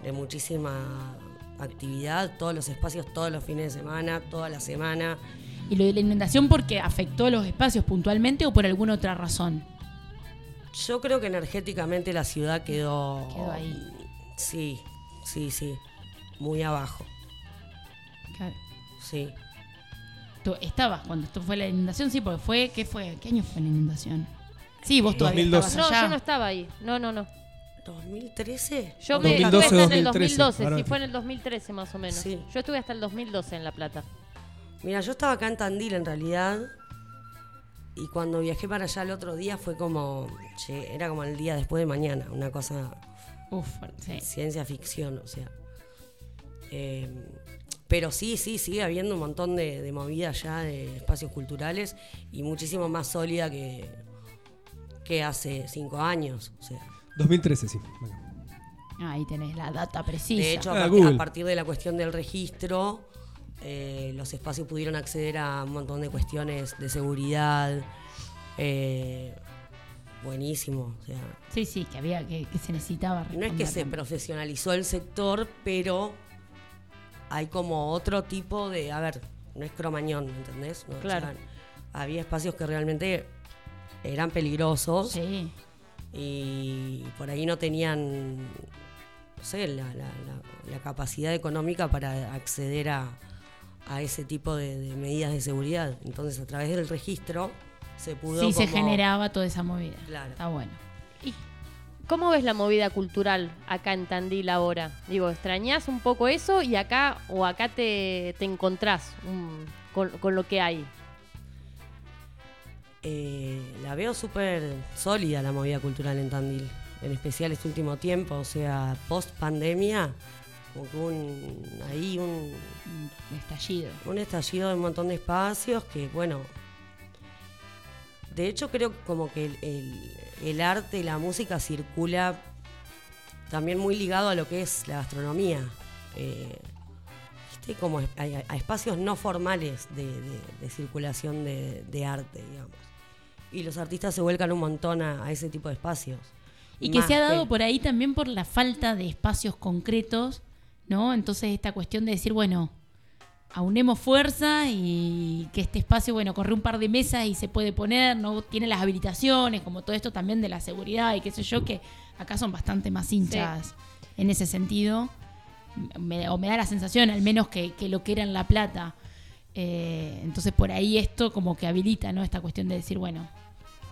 de muchísima actividad, todos los espacios, todos los fines de semana, toda la semana. ¿Y lo de la inundación porque afectó los espacios puntualmente o por alguna otra razón? Yo creo que energéticamente la ciudad quedó... Quedó ahí. Sí, sí, sí. Muy abajo, Claro. sí. Tú estabas cuando esto fue la inundación, sí, porque fue, ¿qué fue? ¿Qué año fue la inundación? Sí, vos todavía 2012. estabas No, yo no estaba ahí. No, no, no. ¿2013? Yo me 2012, estuve hasta en el 2013, 2012, ahora sí, que- fue en el 2013 más o menos. Sí. Yo estuve hasta el 2012 en La Plata. Mira, yo estaba acá en Tandil en realidad. Y cuando viajé para allá el otro día fue como. che, era como el día después de mañana. Una cosa. Uf, sí. Ciencia ficción, o sea. Eh, pero sí, sí, sigue habiendo un montón de, de movidas ya de espacios culturales y muchísimo más sólida que, que hace cinco años. O sea, 2013, sí. Bueno. Ahí tenés la data precisa. de hecho, a, Ah, partir, Google. a partir de la cuestión del registro, eh, los espacios pudieron acceder a un montón de cuestiones de seguridad. eh, buenísimo. O sea, Sí, sí, que había, que, que se necesitaba no es que se profesionalizó el sector, pero hay como otro tipo de. A ver, no es cromañón, ¿me ¿entendés? No, o Claro. sea, había espacios que realmente eran peligrosos Sí. y por ahí no tenían, no sé, la, la- la- la capacidad económica para acceder a, a ese tipo de, de medidas de seguridad. Entonces, a través del registro se pudo. Sí, se generaba toda esa movida. Claro. Está bueno. ¿Cómo ves la movida cultural acá en Tandil ahora? Digo, ¿extrañás un poco eso y acá o acá te, te encontrás con, con lo que hay? Eh, la veo súper sólida la movida cultural en Tandil, en especial este último tiempo, o sea, post pandemia, un, ahí un, Un estallido. un estallido de un montón de espacios que, bueno, de hecho creo como que el, el- el arte y la música circula también muy ligado a lo que es la gastronomía. Eh, ¿viste? Como a, a espacios no formales de, de- de circulación de, de arte, digamos. Y los artistas se vuelcan un montón a, a ese tipo de espacios. Y que Más se ha dado que- por ahí también por la falta de espacios concretos, ¿no? Entonces esta cuestión de decir, bueno, aunemos fuerza y que este espacio, bueno, corre un par de mesas y se puede poner, no tiene las habilitaciones, como todo esto también de la seguridad y qué sé yo, que acá son bastante más hinchas en ese sentido. Me- o me da la sensación, al menos, que, que lo que era en La Plata. Eh, entonces, por ahí esto como que habilita, ¿no? Esta cuestión de decir, bueno,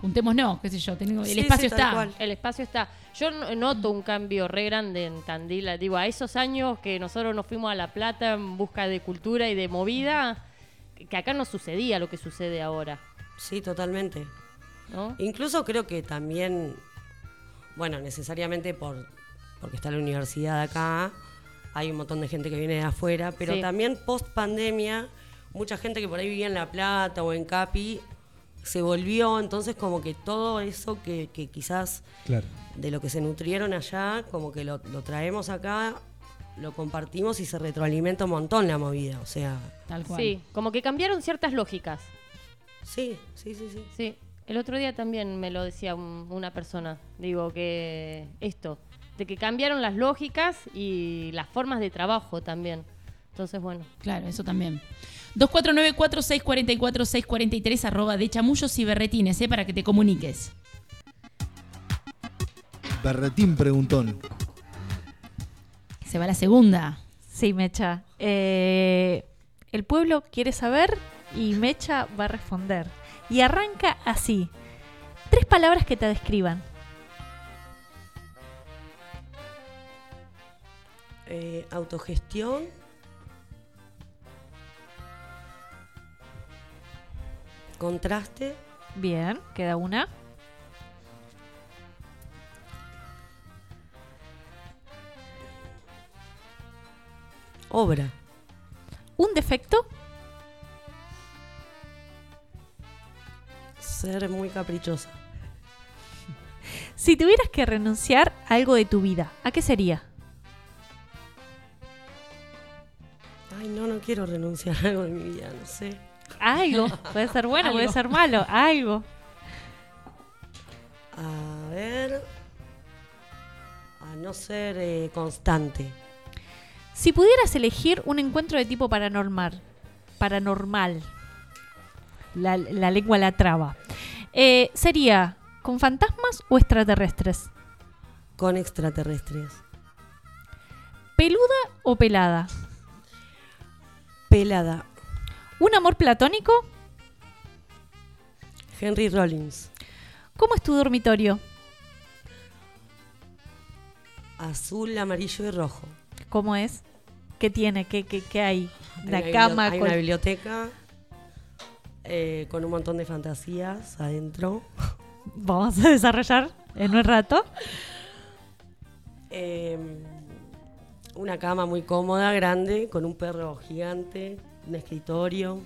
juntémonos, qué sé yo, tengo, el Sí, espacio sí, está. cual. El espacio está. Yo no- noto un cambio re grande en Tandil. Digo, a esos años que nosotros nos fuimos a La Plata en busca de cultura y de movida, que acá no sucedía lo que sucede ahora. Sí, totalmente. ¿no? Incluso creo que también, bueno, necesariamente por porque está la universidad acá, hay un montón de gente que viene de afuera, pero Sí. también post pandemia, mucha gente que por ahí vivía en La Plata o en Capi se volvió, entonces como que todo eso que, que quizás Claro. de lo que se nutrieron allá, como que lo, lo traemos acá, lo compartimos y se retroalimenta un montón la movida, o sea, Tal cual. Sí, como que cambiaron ciertas lógicas. sí, sí, sí, sí. Sí, el otro día también me lo decía un- una persona. Digo que esto, de que cambiaron las lógicas y las formas de trabajo también. Entonces, bueno. Claro, eso también. 2494-644-643 arroba de chamullos y berretines, ¿eh? Para que te comuniques. Berretín preguntón. Se va la segunda. Sí, Mecha. Eh, el pueblo quiere saber y Mecha va a responder. Y arranca así. Tres palabras que te describan. Eh, autogestión. Contraste. Bien, queda una. Obra. Un defecto. Ser muy caprichosa. Si tuvieras que renunciar a algo de tu vida, ¿a qué sería? Ay, no, no quiero renunciar a algo de mi vida, no sé. Algo. Puede ser bueno, puede Algo. ser malo. Algo. A ver. A no ser eh, constante. Si pudieras elegir un encuentro de tipo paranormal, paranormal, la, la lengua la traba, eh, ¿sería con fantasmas o extraterrestres? Con extraterrestres. ¿Peluda o pelada? Pelada. ¿Un amor platónico? Henry Rollins. ¿Cómo es tu dormitorio? Azul, amarillo y rojo. ¿Cómo es? ¿Qué tiene? ¿Qué, qué, qué hay? Hay Una bibli- cama Hay con- una biblioteca eh, con un montón de fantasías adentro. Vamos a desarrollar en un rato. Eh, una cama muy cómoda, grande, con un perro gigante, un escritorio,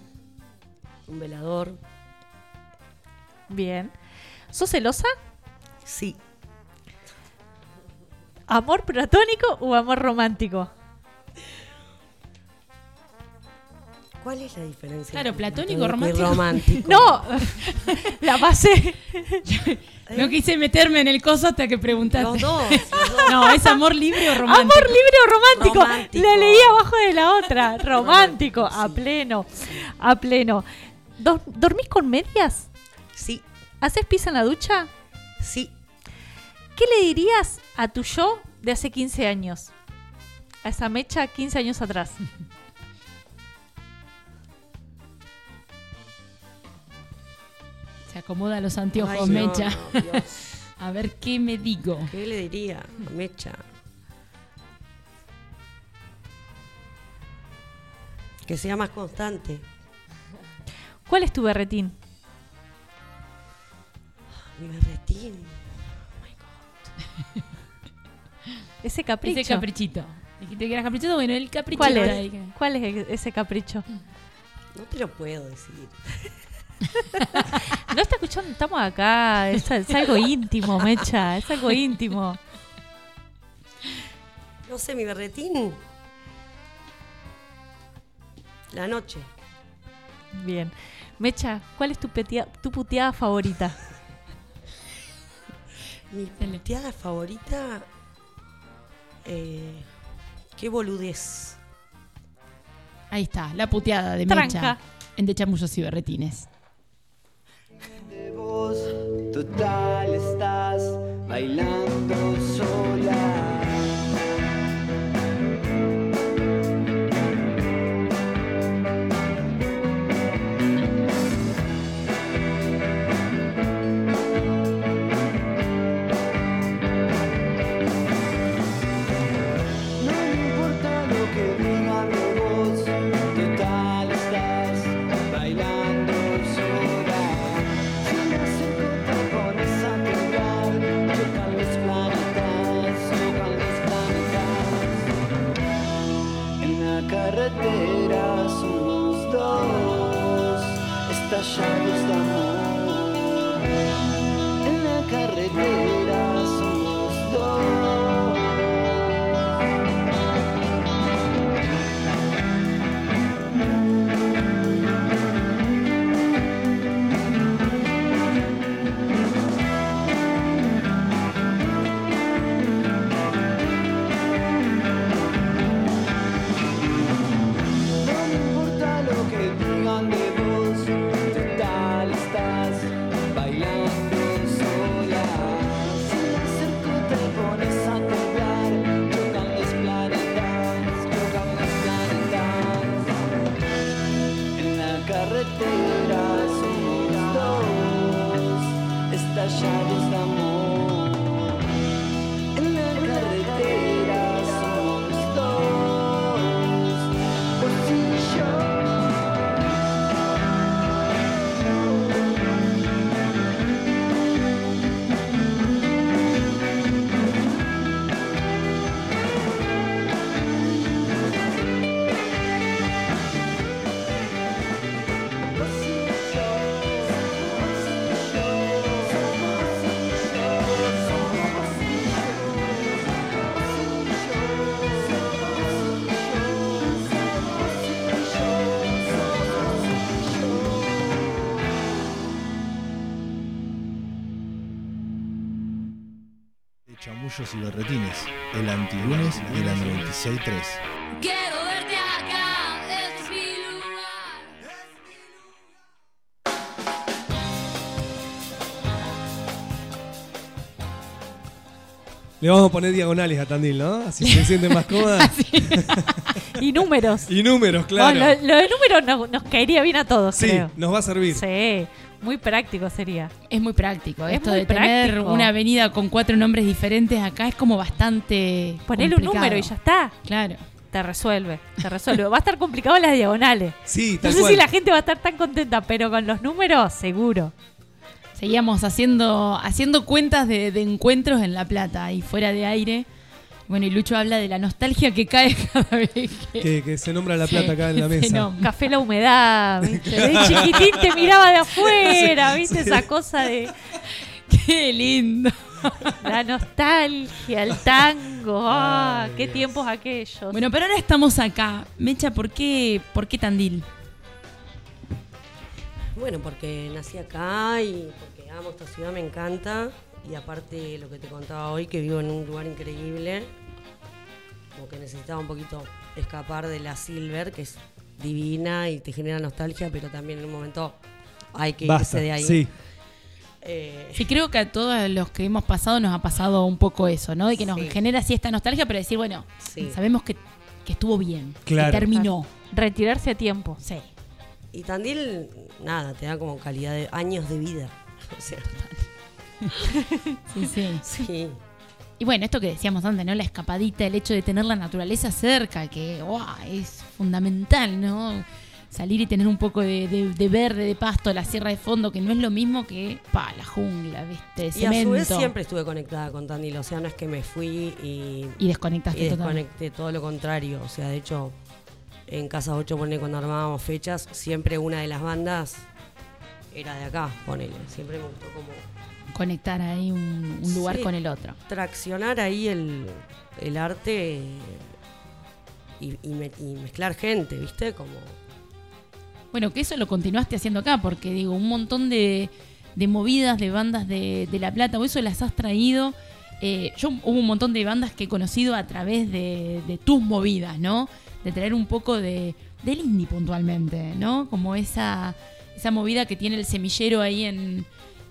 un velador. Bien. ¿Sos celosa? Sí, ¿Amor platónico o amor romántico? ¿Cuál es la diferencia? Claro, entre platónico, platónico y romántico. romántico? No, la pasé. No quise meterme en el coso hasta que preguntaste. Los dos, los dos. No, ¿es amor libre o romántico? Amor libre o romántico. Romántico. La leí abajo de la otra. Romántico, a sí. pleno. A pleno. Dor- ¿Dormís con medias? Sí, ¿Haces pis en la ducha? sí. ¿Qué le dirías a tu yo de hace 15 años? A esa mecha 15 años atrás. Se acomoda los anteojos, Ay, Mecha. no, Dios. A ver qué me digo. ¿Qué le diría a Mecha? Que sea más constante. ¿Cuál es tu berretín? Mi berretín. Ese capricho. Ese caprichito. Dijiste que eras caprichito, bueno, el caprichito. ¿Cuál es? ¿Cuál es ese capricho? No te lo puedo decir. No está escuchando, estamos acá. Es, es algo íntimo, Mecha. Es algo íntimo. No sé, mi berretín. La noche. Bien. Mecha, ¿cuál es tu, petea- tu puteada favorita? Mi puteada favorita. Eh, qué boludez. Ahí está, la puteada de Tranca. Mecha en De Chamullos y Berretines. Total estás bailando sola. Chamullos y Berretines, el antilunes de la 96.3. Quiero verte acá, este es mi lugar. Le vamos a poner diagonales a Tandil, ¿no? Así se siente más cómoda. Y números. Y números, claro. Bueno, lo, lo de números nos, nos caería bien a todos, sí, creo. nos va a servir. Sí, muy práctico sería. Es muy práctico. Es Esto muy de tener práctico. una avenida con cuatro nombres diferentes acá es como bastante. Ponele un número y ya está. Claro. Te resuelve, te resuelve. Va a estar complicado en las diagonales. Sí, No tal sé cual. si la gente va a estar tan contenta, pero con los números, seguro. Seguíamos haciendo, haciendo cuentas de, de encuentros en La Plata y fuera de aire. Bueno, y Lucho habla de la nostalgia que cae cada vez que. Que, que se nombra la plata acá en la mesa. nombre. Café la humedad, ¿viste? De chiquitín te miraba de afuera, ¿viste? Esa cosa de Qué lindo. la nostalgia, el tango. Ah, Ay, qué Dios. tiempos aquellos. Bueno, pero ahora estamos acá. Mecha, ¿por qué, por qué Tandil? Bueno, porque nací acá y porque amo esta ciudad, me encanta. Y aparte lo que te contaba hoy, que vivo en un lugar increíble, como que necesitaba un poquito escapar de la Silver, que es divina y te genera nostalgia, pero también en un momento hay que Basta. irse de ahí. Sí, Eh, Sí, creo que a todos los que hemos pasado nos ha pasado un poco eso, ¿no? De que nos Sí. genera así esta nostalgia, pero decir, bueno, Sí. sabemos que, que estuvo bien, Claro. que terminó. Retirarse a tiempo. Sí. y Tandil, nada, te da como calidad de años de vida. O sea, Sí, sí. sí. Y bueno, esto que decíamos antes, ¿no? La escapadita, el hecho de tener la naturaleza cerca, que es fundamental, ¿no? Salir y tener un poco de, de- de verde, de pasto, la sierra de fondo, que no es lo mismo que pa, la jungla, ¿viste? Y a cemento. su vez siempre estuve conectada con Tandil, o sea, no es que me fui y, Y desconectaste y desconecté, todo lo contrario. O sea, de hecho, en Casa 8, ponele, cuando armábamos fechas, siempre una de las bandas era de acá, ponele. Siempre me gustó como Conectar ahí un, un lugar Sí. con el otro. traccionar ahí el, el arte y, y me- y mezclar gente, ¿viste? Como Bueno, que eso lo continuaste haciendo acá, porque digo, un montón de, de movidas de bandas de, de La Plata, o eso las has traído. Eh, yo hubo un montón de bandas que he conocido a través de, de tus movidas, ¿no? De traer un poco de, del indie puntualmente, ¿no? Como esa, esa movida que tiene el semillero ahí en,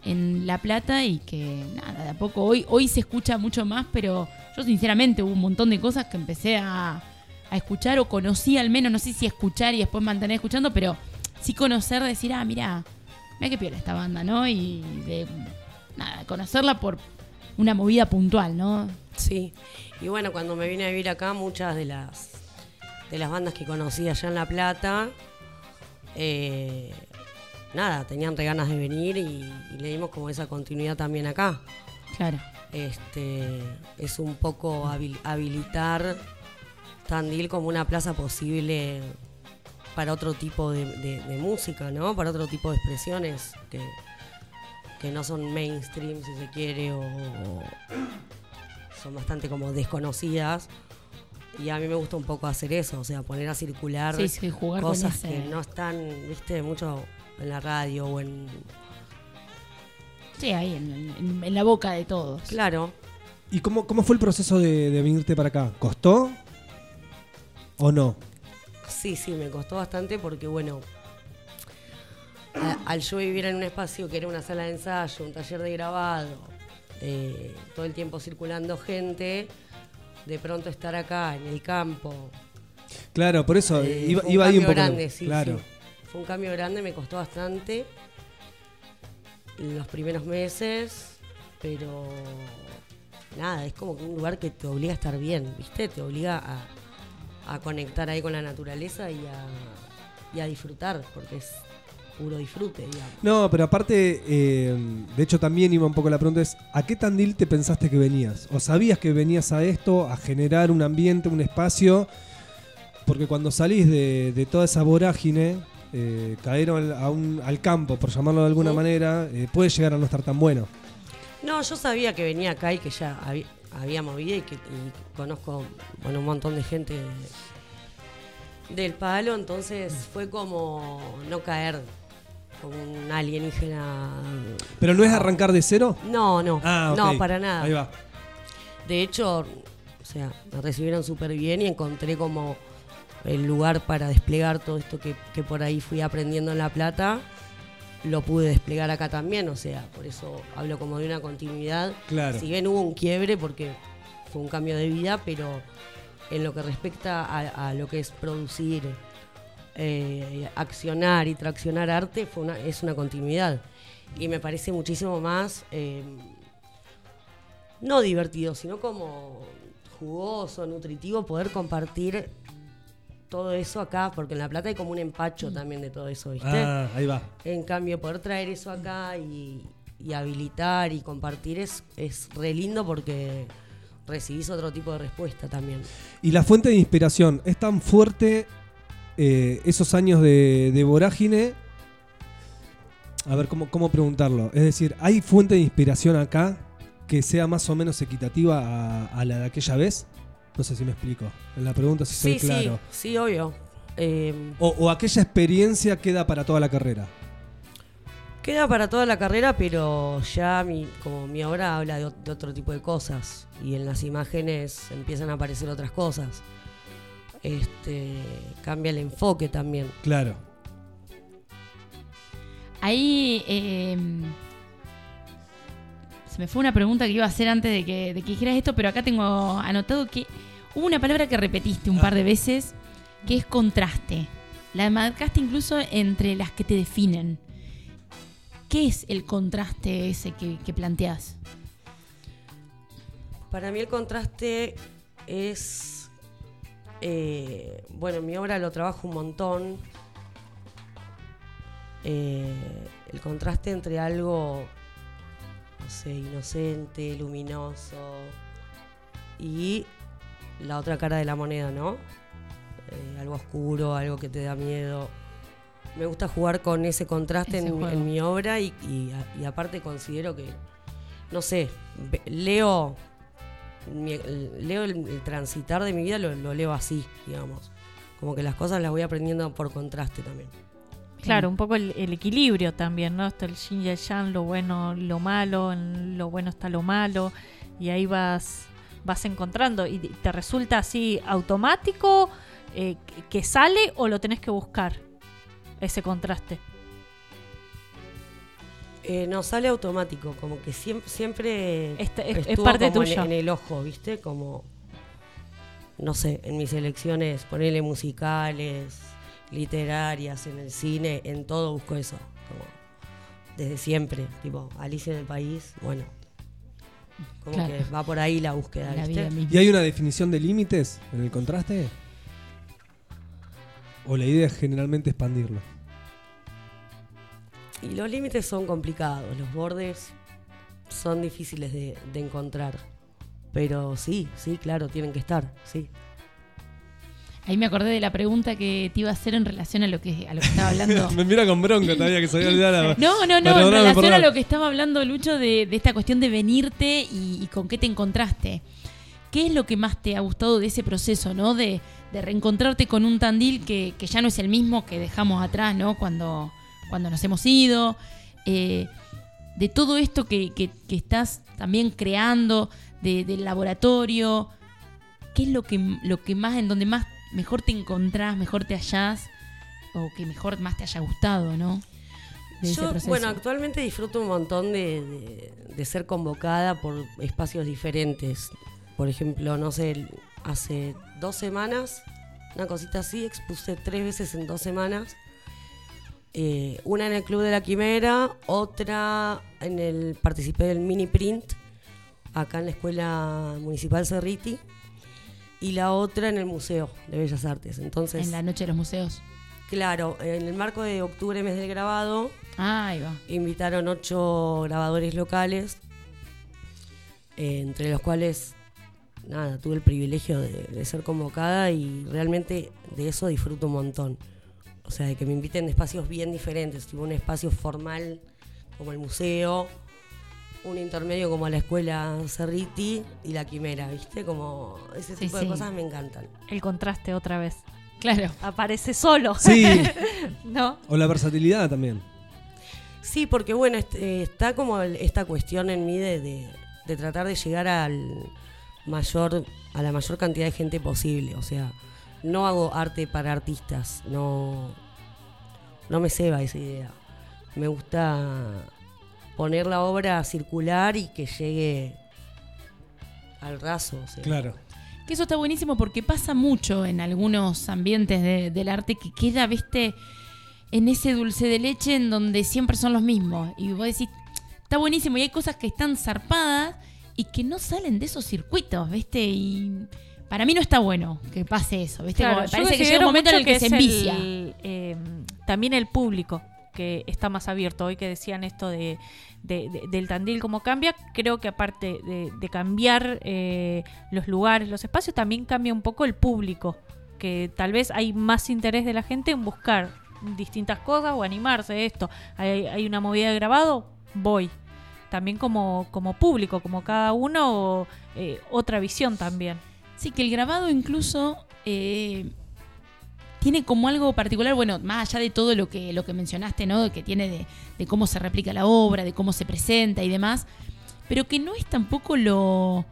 en La Plata y que nada, de a poco hoy, hoy se escucha mucho más, pero yo sinceramente hubo un montón de cosas que empecé a, a escuchar o conocí al menos, no sé si escuchar y después mantener escuchando, pero sí conocer, decir, ah, mira, mira qué piola esta banda, ¿no? Y de nada, conocerla por una movida puntual, ¿no? Sí. Y bueno, cuando me vine a vivir acá, muchas de las de las bandas que conocí allá en La Plata, eh, nada, tenían re ganas de venir y, y le dimos como esa continuidad también acá. Claro. Este, es un poco habil- habilitar Tandil como una plaza posible para otro tipo de, de- de música, ¿no? Para otro tipo de expresiones que, que no son mainstream, si se quiere, o, o son bastante como desconocidas. Y a mí me gusta un poco hacer eso, o sea, poner a circular Sí, sí, jugar con cosas que no están, viste, mucho en la radio o en... Sí, ahí, en, en- en la boca de todos. Claro. ¿Y cómo, cómo fue el proceso de, de venirte para acá? ¿Costó? ¿O no? Sí, sí, me costó bastante porque, bueno, a- al yo vivir en un espacio que era una sala de ensayo, un taller de grabado, eh, todo el tiempo circulando gente, de pronto estar acá en el campo. Claro, por eso eh, iba, iba ahí un poco. grande, sí, claro. sí. Un cambio grande, me costó bastante los primeros meses, pero nada, es como que un lugar que te obliga a estar bien, ¿viste? Te obliga a, conectar ahí con la naturaleza y a, disfrutar, porque es puro disfrute, digamos. No, pero aparte, eh, de hecho también iba un poco la pregunta es, ¿a qué Tandil te pensaste que venías? ¿O sabías que venías a esto, a generar un ambiente, un espacio? Porque cuando salís de toda esa vorágine, eh, caer al, a un- al campo, por llamarlo de alguna Sí. manera, eh, puede llegar a no estar tan bueno. No, yo sabía que venía acá y que ya había, había movido y que y conozco bueno, un montón de gente de- del palo, entonces fue como no caer como un alienígena. ¿Pero no es arrancar de cero? No, no, Ah, no, para nada. Ahí va. De hecho, o sea, me recibieron súper bien y encontré como el lugar para desplegar todo esto que, que por ahí fui aprendiendo en La Plata. Lo pude desplegar acá también, o sea, por eso hablo como de una continuidad. Claro. Si bien hubo un quiebre porque fue un cambio de vida, pero en lo que respecta a, a lo que es producir, eh, accionar y traccionar arte, fue una, es una continuidad. Y me parece muchísimo más, eh, no divertido, sino como jugoso, nutritivo, poder compartir todo eso acá, porque en La Plata hay como un empacho también de todo eso, ¿viste? Ah, ahí va. En cambio, poder traer eso acá y, y habilitar y compartir es, es re lindo porque recibís otro tipo de respuesta también. Y la fuente de inspiración es tan fuerte eh, esos años de, de vorágine. A ver, ¿cómo, ¿cómo preguntarlo? Es decir, ¿hay fuente de inspiración acá que sea más o menos equitativa a, a la de aquella vez? No sé si me explico. En la pregunta si soy sí, claro. sí, sí, obvio. Eh, O, o aquella experiencia queda para toda la carrera. Queda para toda la carrera, pero ya mi, como mi obra habla de, ot- de otro tipo de cosas y en las imágenes empiezan a aparecer otras cosas. Este cambia el enfoque también. Claro. Ahí eh, se me fue una pregunta que iba a hacer antes de que, de que dijeras esto, pero acá tengo anotado que hubo una palabra que repetiste un par de veces, que es contraste. La marcaste incluso entre las que te definen. ¿Qué es el contraste ese que, que planteás? Para mí el contraste es, eh, bueno, en mi obra lo trabajo un montón. Eh, el contraste entre algo, no sé, inocente, luminoso y la otra cara de la moneda, ¿no? Eh, algo oscuro, algo que te da miedo. Me gusta jugar con ese contraste Ese en, mi obra y, y a- y aparte considero que, no sé, leo, mi- leo el, el transitar de mi vida, lo, lo leo así, digamos. Como que las cosas las voy aprendiendo por contraste también. Claro, un poco el, el equilibrio también, ¿no? Está el yin y el yang, lo bueno, lo malo, en lo bueno está lo malo, y ahí vas, vas encontrando. ¿Y te resulta así automático? eh, que- sale o lo tenés que buscar, ese contraste. Eh, no, sale automático, como que siempre, siempre Este- es- es estuvo parte como en- tuya. En, el ojo, ¿viste? Como, no sé, en mis elecciones, ponerle musicales, literarias, en el cine, en todo busco eso, como desde siempre, tipo Alicia en el País, bueno, como Claro. que va por ahí la búsqueda, La. ¿Y hay una definición de límites en el contraste? ¿O la idea es generalmente expandirlo? Y los límites son complicados, los bordes son difíciles de, de encontrar, pero sí, sí, claro, tienen que estar, sí. Ahí me acordé de la pregunta que te iba a hacer en relación a lo que, a lo que estaba hablando. Me mira con bronca todavía que se había olvidado la- No, no, no, en relación a perdóname. lo que estaba hablando Lucho de, de esta cuestión de venirte y, y con qué te encontraste. ¿Qué es lo que más te ha gustado de ese proceso, no? De, de reencontrarte con un Tandil que, que ya no es el mismo que dejamos atrás, ¿no? Cuando, cuando nos hemos ido. Eh, de todo esto que, que- que estás también creando, de- del laboratorio. ¿Qué es lo que, lo que más, en donde más mejor te encontrás, mejor te hallás? O que mejor más te haya gustado, ¿no? De Yo, bueno, actualmente disfruto un montón de, de- de ser convocada por espacios diferentes. Por ejemplo, no sé, hace dos semanas, una cosita así, expuse tres veces en dos semanas. Eh, una en el Club de la Quimera, otra en el. participé del mini print, acá en la Escuela Municipal Cerriti, y la otra en el Museo de Bellas Artes. Entonces. en la noche de los museos. Claro, en el marco de octubre, mes del grabado, Ah, ahí va. invitaron ocho grabadores locales, eh, entre los cuales, nada, tuve el privilegio de, de ser convocada y realmente de eso disfruto un montón. O sea, de que me inviten de espacios bien diferentes, tipo un espacio formal como el museo, un intermedio como la escuela Cerriti y la Quimera, ¿viste? Como ese Sí, tipo sí. de cosas me encantan. El contraste otra vez. Claro. Aparece solo. Sí. ¿No? O la versatilidad también. Sí, porque bueno, est- eh, está como el- esta cuestión en mí de, de- de tratar de llegar al mayor, a la mayor cantidad de gente posible. O sea, no hago arte para artistas, no, no me ceba esa idea. Me gusta poner la obra a circular y que llegue al raso. o sea. Claro. Que eso está buenísimo porque pasa mucho en algunos ambientes de- del arte que queda, viste, en ese dulce de leche en donde siempre son los mismos. Y vos decís, está buenísimo y hay cosas que están zarpadas y que no salen de esos circuitos, viste, y para mí no está bueno que pase eso, viste, Claro, parece que llega un momento en el que, se envicia. el, eh, también el público que está más abierto. Hoy que decían esto de, de- de- del Tandil, cómo cambia, creo que aparte de, de cambiar eh, los lugares, los espacios, también cambia un poco el público. Que tal vez hay más interés de la gente en buscar distintas cosas o animarse esto. Hay, hay una movida de grabado, voy. También como, como público, como cada uno, eh, otra visión también. Sí, que el grabado incluso eh, tiene como algo particular, bueno, más allá de todo lo que, lo que mencionaste, ¿no? Que tiene de, de cómo se replica la obra, de cómo se presenta y demás, pero que no es tampoco lo,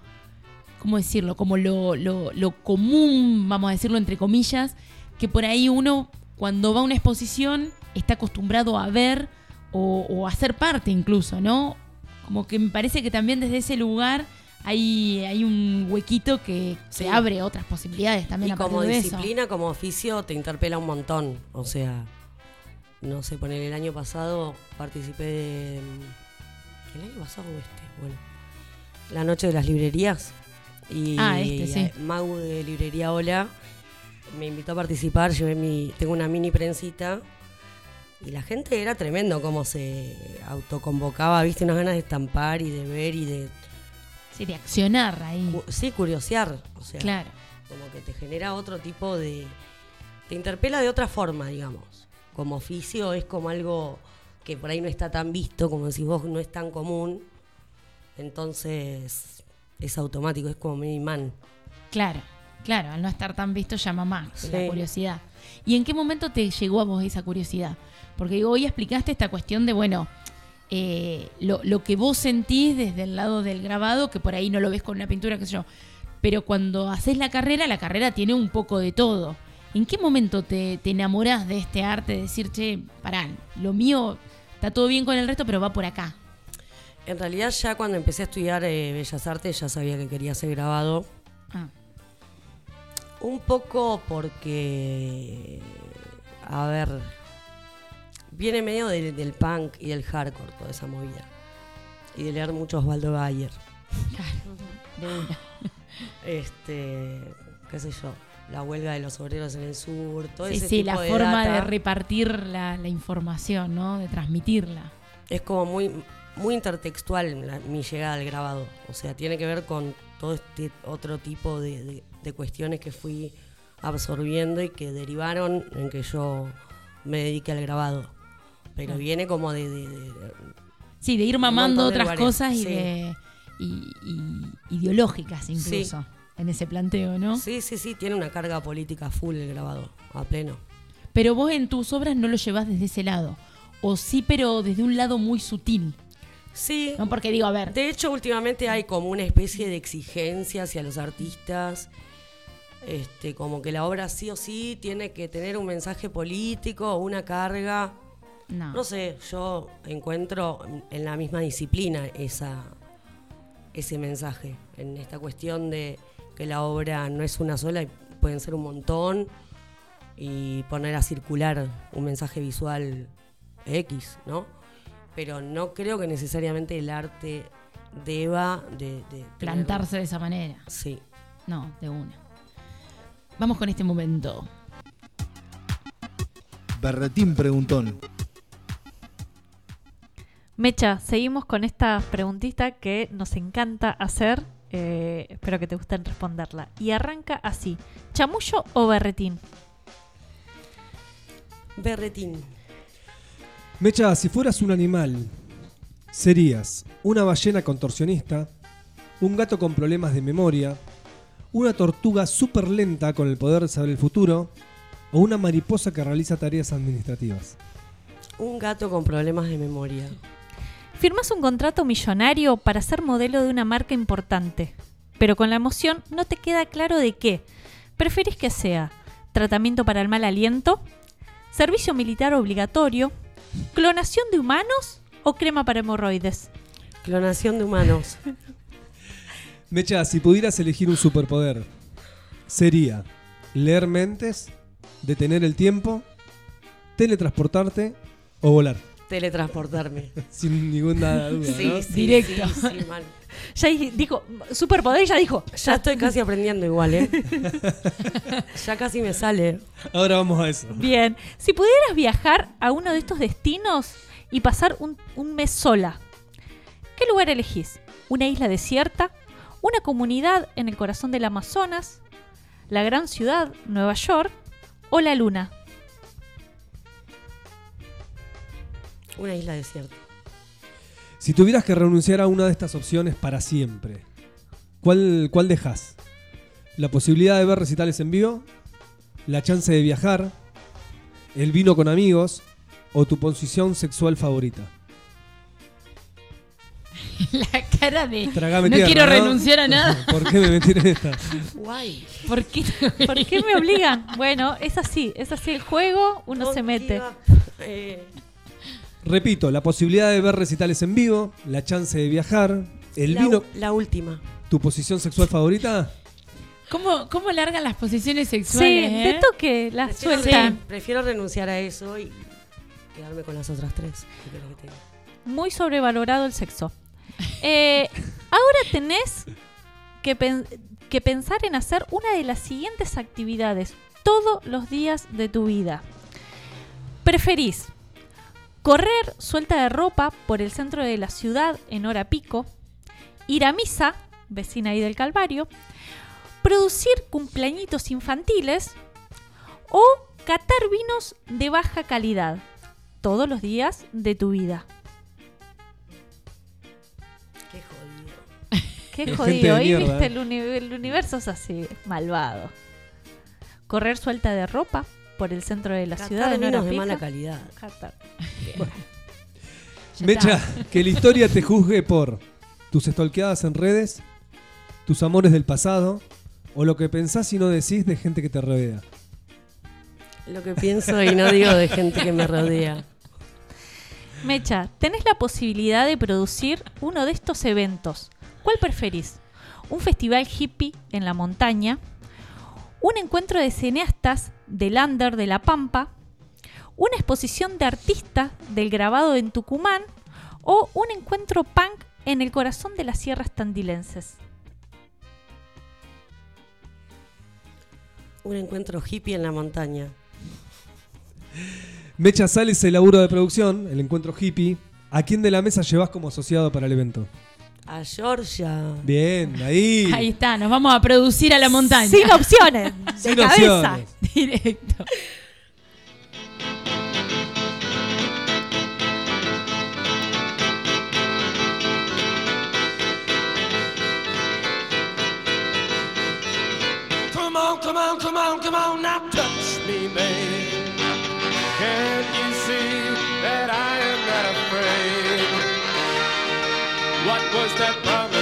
¿cómo decirlo? Como lo, lo, lo común, vamos a decirlo entre comillas, que por ahí uno cuando va a una exposición está acostumbrado a ver o, o a ser parte incluso, ¿no? Como que me parece que también desde ese lugar hay, hay un huequito que se abre otras posibilidades también Y a como de eso. disciplina, como oficio, te interpela un montón. O sea, no sé, poner el año pasado participé de. ¿El año pasado o este? Bueno, la noche de las librerías. Y Ah, este, sí. Mau de Librería Hola me invitó a participar. Llevé mi. Tengo una mini prensita. Y la gente era tremendo cómo se autoconvocaba, viste, unas ganas de estampar y de ver y de. Sí, de accionar ahí. Sí, curiosear. O sea, Claro. como que te genera otro tipo de... Te interpela de otra forma, digamos. Como oficio es como algo que por ahí no está tan visto, como decís vos, no es tan común. Entonces es automático, es como un imán. Claro, claro, al no estar tan visto llama más la curiosidad. ¿Y en qué momento te llegó a vos esa curiosidad? Porque digo, hoy explicaste esta cuestión de, bueno, eh, lo, lo que vos sentís desde el lado del grabado, que por ahí no lo ves con una pintura, qué sé yo. Pero cuando haces la carrera, la carrera tiene un poco de todo. ¿En qué momento te, te enamorás de este arte? De decir, che, pará, lo mío está todo bien con el resto, pero va por acá. En realidad ya cuando empecé a estudiar eh, Bellas Artes ya sabía que quería ser grabado. Ah. Un poco porque, a ver, viene medio del, del punk y del hardcore toda esa movida. Y de leer mucho Osvaldo Bayer. De una. Este, qué sé yo, la huelga de los obreros en el sur, todo Sí, ese sí, tipo la de forma de repartir la, la información, ¿no? De transmitirla. es como muy, muy intertextual la- mi llegada al grabado. O sea, tiene que ver con todo este otro tipo de, de- de cuestiones que fui absorbiendo y que derivaron en que yo me dedique al grabado. Pero Ah. viene como de... de- de- Sí, de ir mamando otras lugares, cosas y sí. de. Y, y ideológicas incluso. En ese planteo, ¿no? Sí, sí, sí, tiene una carga política full el grabado, a pleno. Pero vos en tus obras no lo llevas desde ese lado. O sí, pero desde un lado muy sutil. Sí, No, porque digo, a ver. De hecho, últimamente hay como una especie de exigencia hacia los artistas, este, como que la obra sí o sí tiene que tener un mensaje político una carga. No. No sé, yo encuentro en la misma disciplina esa, ese mensaje, en esta cuestión de que la obra no es una sola, y pueden ser un montón, y poner a circular un mensaje visual X, ¿no? Pero no creo que necesariamente el arte deba de... de tener- Plantarse de esa manera. Sí. No, de una. Vamos con este momento. Berretín preguntón. Mecha, seguimos con esta preguntita que nos encanta hacer. eh, espero que te gusten responderla. Y arranca así: ¿chamullo o berretín? Berretín. Mecha, si fueras un animal, serías una ballena contorsionista, un gato con problemas de memoria, una tortuga súper lenta con el poder de saber el futuro, o una mariposa que realiza tareas administrativas. Un gato con problemas de memoria. Firmas un contrato millonario para ser modelo de una marca importante, pero con la emoción no te queda claro de qué. ¿Preferís que sea tratamiento para el mal aliento, servicio militar obligatorio, clonación de humanos o crema para hemorroides? Clonación de humanos. Mecha, si pudieras elegir un superpoder, sería leer mentes, detener el tiempo, teletransportarte o volar. Teletransportarme. Sin ninguna duda. Sí, ¿no? sí, Directo. sí, sí, mal. Ya dij- dijo, superpoder, ya dijo. Ya estoy casi aprendiendo igual, ¿eh? ya casi me sale. Ahora vamos a eso. Bien, si pudieras viajar a uno de estos destinos y pasar un, un mes sola, ¿qué lugar elegís? ¿Una isla desierta? ¿Una comunidad en el corazón del Amazonas? ¿La gran ciudad, Nueva York? ¿O la luna? Una isla desierta. Si tuvieras que renunciar a una de estas opciones para siempre, ¿cuál, cuál dejas? ¿La posibilidad de ver recitales en vivo? ¿La chance de viajar? ¿El vino con amigos? ¿O tu posición sexual favorita? La cara de. Tragame no tierra, quiero ¿no? renunciar a nada. ¿Por qué me metí en esta? Guay. ¿Por qué? ¿Por qué me obligan? Bueno, es así, es así el juego, uno se mete. Eh, Repito, la posibilidad de ver recitales en vivo, la chance de viajar, el la, vino, la última. tu posición sexual favorita. ¿Cómo, ¿Cómo largan las posiciones Sí, sexuales? de eh? toque, la Prefiero, sueltan. prefiero renunciar a eso y quedarme con las otras tres. Muy sobrevalorado el sexo. Eh, ahora tenés que, pen- que pensar en hacer una de las siguientes actividades todos los días de tu vida. ¿Preferís correr suelta de ropa por el centro de la ciudad en hora pico? ¿Ir a misa, vecina ahí del Calvario? ¿Producir cumpleañitos infantiles? ¿O catar vinos de baja calidad todos los días de tu vida? Qué jodido. Qué jodido. Ahí viste, eh. el, uni- el universo es así, malvado. Correr suelta de ropa por el centro de la Catar ciudad vinos de pico. mala calidad. Catar. Mecha, que la historia te juzgue por tus estolqueadas en redes, tus amores del pasado o lo que pensás y no decís de gente que te rodea. Lo que pienso y no digo de gente que me rodea. Mecha, tenés la posibilidad de producir uno de estos eventos. ¿Cuál preferís? ¿Un festival hippie en la montaña? ¿Un encuentro de cineastas del Under de La Pampa? ¿Una exposición de artistas del grabado en Tucumán? ¿O un encuentro punk en el corazón de las sierras tandilenses? Un encuentro hippie en la montaña. Mecha sale ese laburo de producción, el encuentro hippie. ¿A quién de la mesa llevas como asociado para el evento? A Georgia. Bien, ahí. Ahí está, nos vamos a producir a la montaña. Sin opciones, de Sin cabeza. opciones. Directo. Come on, come on, come on, come on, now touch me, babe. Can't What was that promise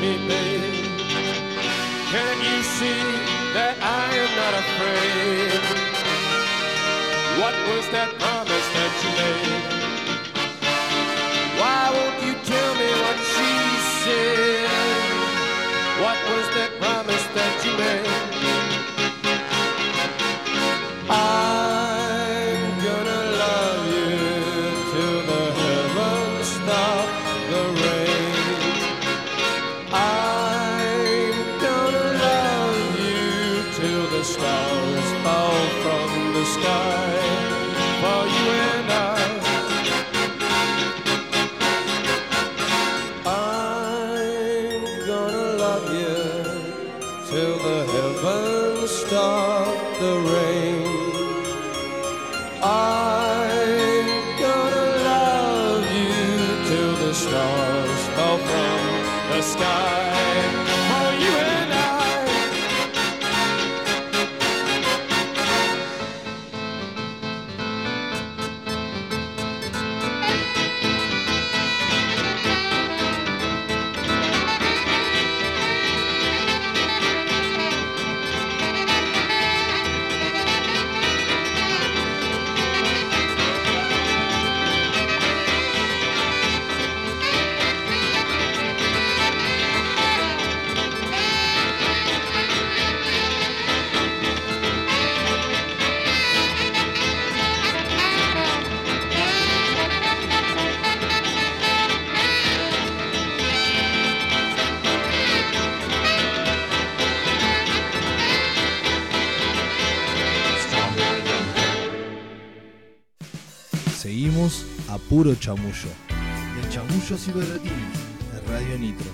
me, babe. Can you see that I am not afraid? Chamullo. De chamullos y berretines de Radio Nitro.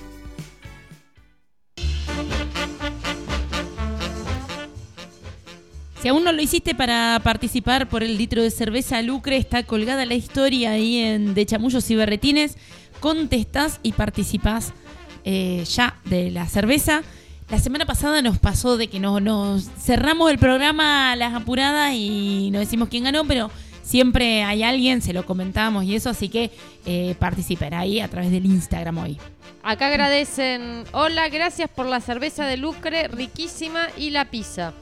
Si aún no lo hiciste para participar por el litro de cerveza Lucre, está colgada la historia ahí en De Chamullos y Berretines. Contestás y participás eh, ya de la cerveza. La semana pasada nos pasó de que no- nos cerramos el programa a las apuradas y no decimos quién ganó, pero siempre hay alguien, se lo comentamos y eso, así que eh, participen ahí a través del Instagram hoy. Acá agradecen. Hola, gracias por la cerveza de Lucre, riquísima, y la pizza.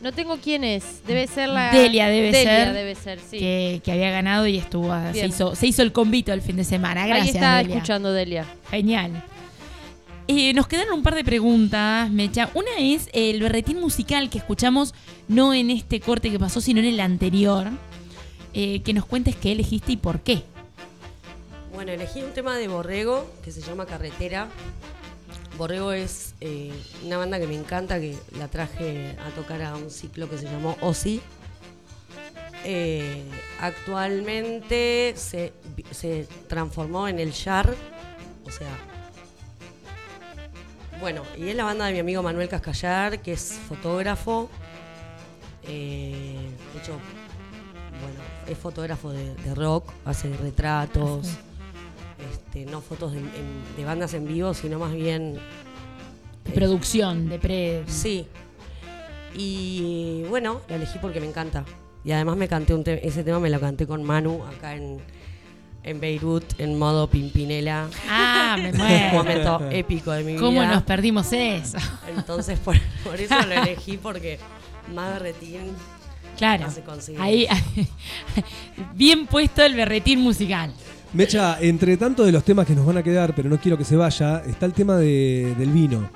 No tengo quién es. Debe ser la. Delia debe Delia ser. debe ser, sí. Que, que había ganado y estuvo se Bien. hizo, se hizo el convito el fin de semana. Gracias. Ahí está Delia. escuchando Delia. Genial. Eh, nos quedaron un par de preguntas, Mecha. Una es el berretín musical que escuchamos no en este corte que pasó, sino en el anterior. Eh, que nos cuentes qué elegiste y por qué. Bueno, elegí un tema de Borrego que se llama Carretera. Borrego es eh, una banda que me encanta, que la traje a tocar a un ciclo que se llamó Ozzy. Eh, actualmente se, se transformó en el Char, o sea... Bueno, y es la banda de mi amigo Manuel Cascallar, que es fotógrafo. De hecho, bueno, es fotógrafo de, de rock, hace retratos, este, no fotos de, en- de bandas en vivo, sino más bien De producción, de pre. Sí. Y bueno, la elegí porque me encanta. Y además me canté un te- ese tema me lo canté con Manu acá en, en Beirut en modo Pimpinela. Ah, me un muero. momento épico de mi ¿Cómo vida. nos perdimos eso? Entonces por, por eso lo elegí porque más berretín Claro. no se consigue. Ahí, bien puesto el berretín musical. Mecha, entre tanto de los temas que nos van a quedar, pero no quiero que se vaya, está el tema de- del vino.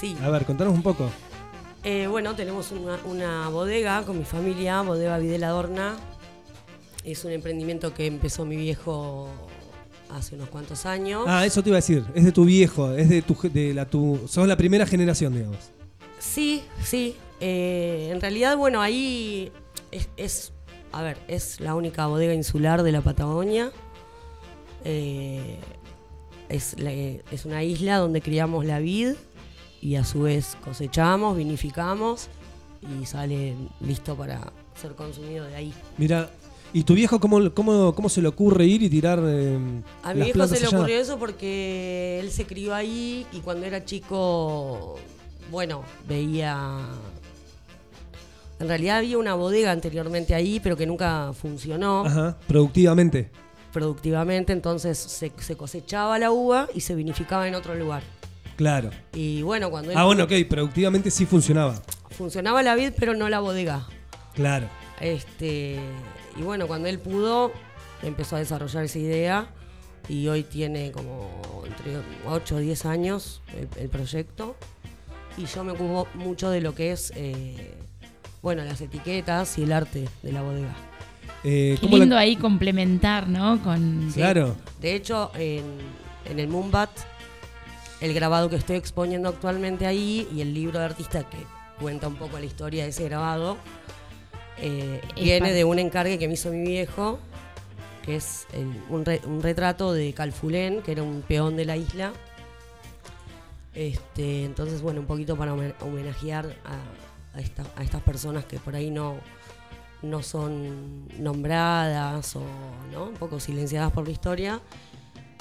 Sí. A ver, contanos un poco. Eh, bueno, tenemos una, una bodega con mi familia, Bodega Videla Adorna. Es un emprendimiento que empezó mi viejo hace unos cuantos años. Ah, eso te iba a decir. Es de tu viejo, es de tu, de la tu. Sos la primera generación, digamos. Sí, sí. Eh, en realidad, bueno, ahí es, es- a ver, es la única bodega insular de la Patagonia. Eh, es, la- es una isla donde criamos la vid y a su vez cosechamos, vinificamos y sale listo para ser consumido de ahí. Mira, ¿y tu viejo cómo, cómo, cómo se le ocurre ir y tirar eh, A mi viejo se le allá? ocurrió eso porque él se crió ahí y cuando era chico, bueno, veía... En realidad había una bodega anteriormente ahí, pero que nunca funcionó Ajá, productivamente. productivamente, entonces se, se cosechaba la uva y se vinificaba en otro lugar. Claro. Y bueno, cuando Ah, bueno, ok, productivamente sí funcionaba. funcionaba la vid, pero no la bodega. Claro. Este, y bueno, cuando él pudo, empezó a desarrollar esa idea y hoy tiene como entre 8 o 10 años el, el proyecto. Y yo me ocupo mucho de lo que es, eh, bueno, las etiquetas y el arte de la bodega. Eh, Qué ¿cómo la- lindo ahí complementar, ¿no? Con. Claro. De hecho, en, en el Moonbat, el grabado que estoy exponiendo actualmente ahí y el libro de artista que cuenta un poco la historia de ese grabado, eh, viene de un encargue que me hizo mi viejo, que es el- un, re- un retrato de Calfulén, que era un peón de la isla. Este, entonces, bueno, un poquito para homen- homenajear a, a esta- a estas personas que por ahí no, no son nombradas o ¿no? un poco silenciadas por la historia.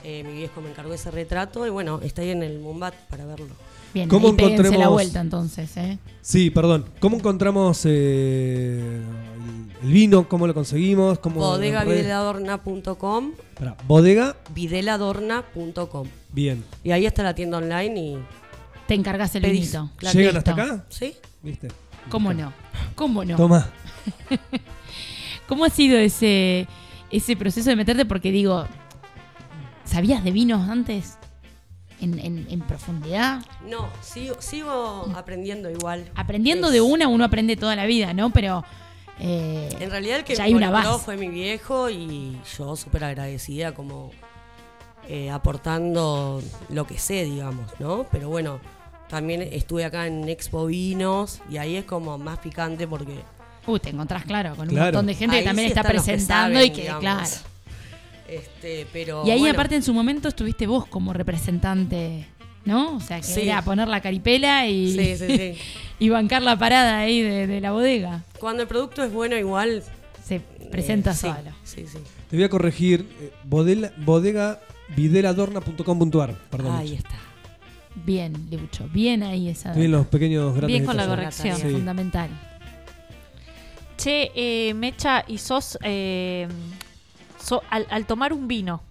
Eh, mi viejo me encargó ese retrato y bueno, está ahí en el Mumbat para verlo. Bien, ¿Cómo péguense la encontremos- vuelta entonces, ¿eh? Sí, perdón. ¿Cómo encontramos eh, el, vino? ¿Cómo lo conseguimos? ¿Cómo Bodegavideladorna.com Bodega, videladorna.com bien. Y ahí está la tienda online y Te encargas el pedís. vinito. Claro, ¿Llegan listo. hasta acá? ¿Sí? ¿Viste? ¿Cómo no? ¿Cómo no? Toma. ¿Cómo ha sido ese, ese proceso de meterte? Porque digo, ¿sabías de vinos antes? En, en- en profundidad. No, sigo, sigo aprendiendo igual. Aprendiendo Es- de una, uno aprende toda la vida, ¿no? Pero. eh, En realidad el que ya me hay una involucró base. fue mi viejo y yo súper agradecida como eh, aportando lo que sé, digamos, ¿no? Pero bueno, también estuve acá en Expo Vinos y ahí es como más picante porque... uh, te encontrás, claro, con un montón de gente ahí que también sí está presentando saben, y que, digamos. claro. Este, pero Y ahí, bueno, aparte, en su momento estuviste vos como representante, ¿no? O sea, que Sí. era poner la caripela y, Sí, sí, sí. y bancar la parada ahí de, de la bodega. Cuando el producto es bueno igual... Se presenta eh, sí, solo. Sí, sí. Te voy a corregir. eh, bodela- bodegavideladorna.com.ar. Perdón. Ahí está. Bien, Lucho. Bien ahí esa. Estoy en los pequeños grandes Bien con la corrección. Sí. Fundamental. Che, eh, Mecha, y sos, eh, so- al, al tomar un vino,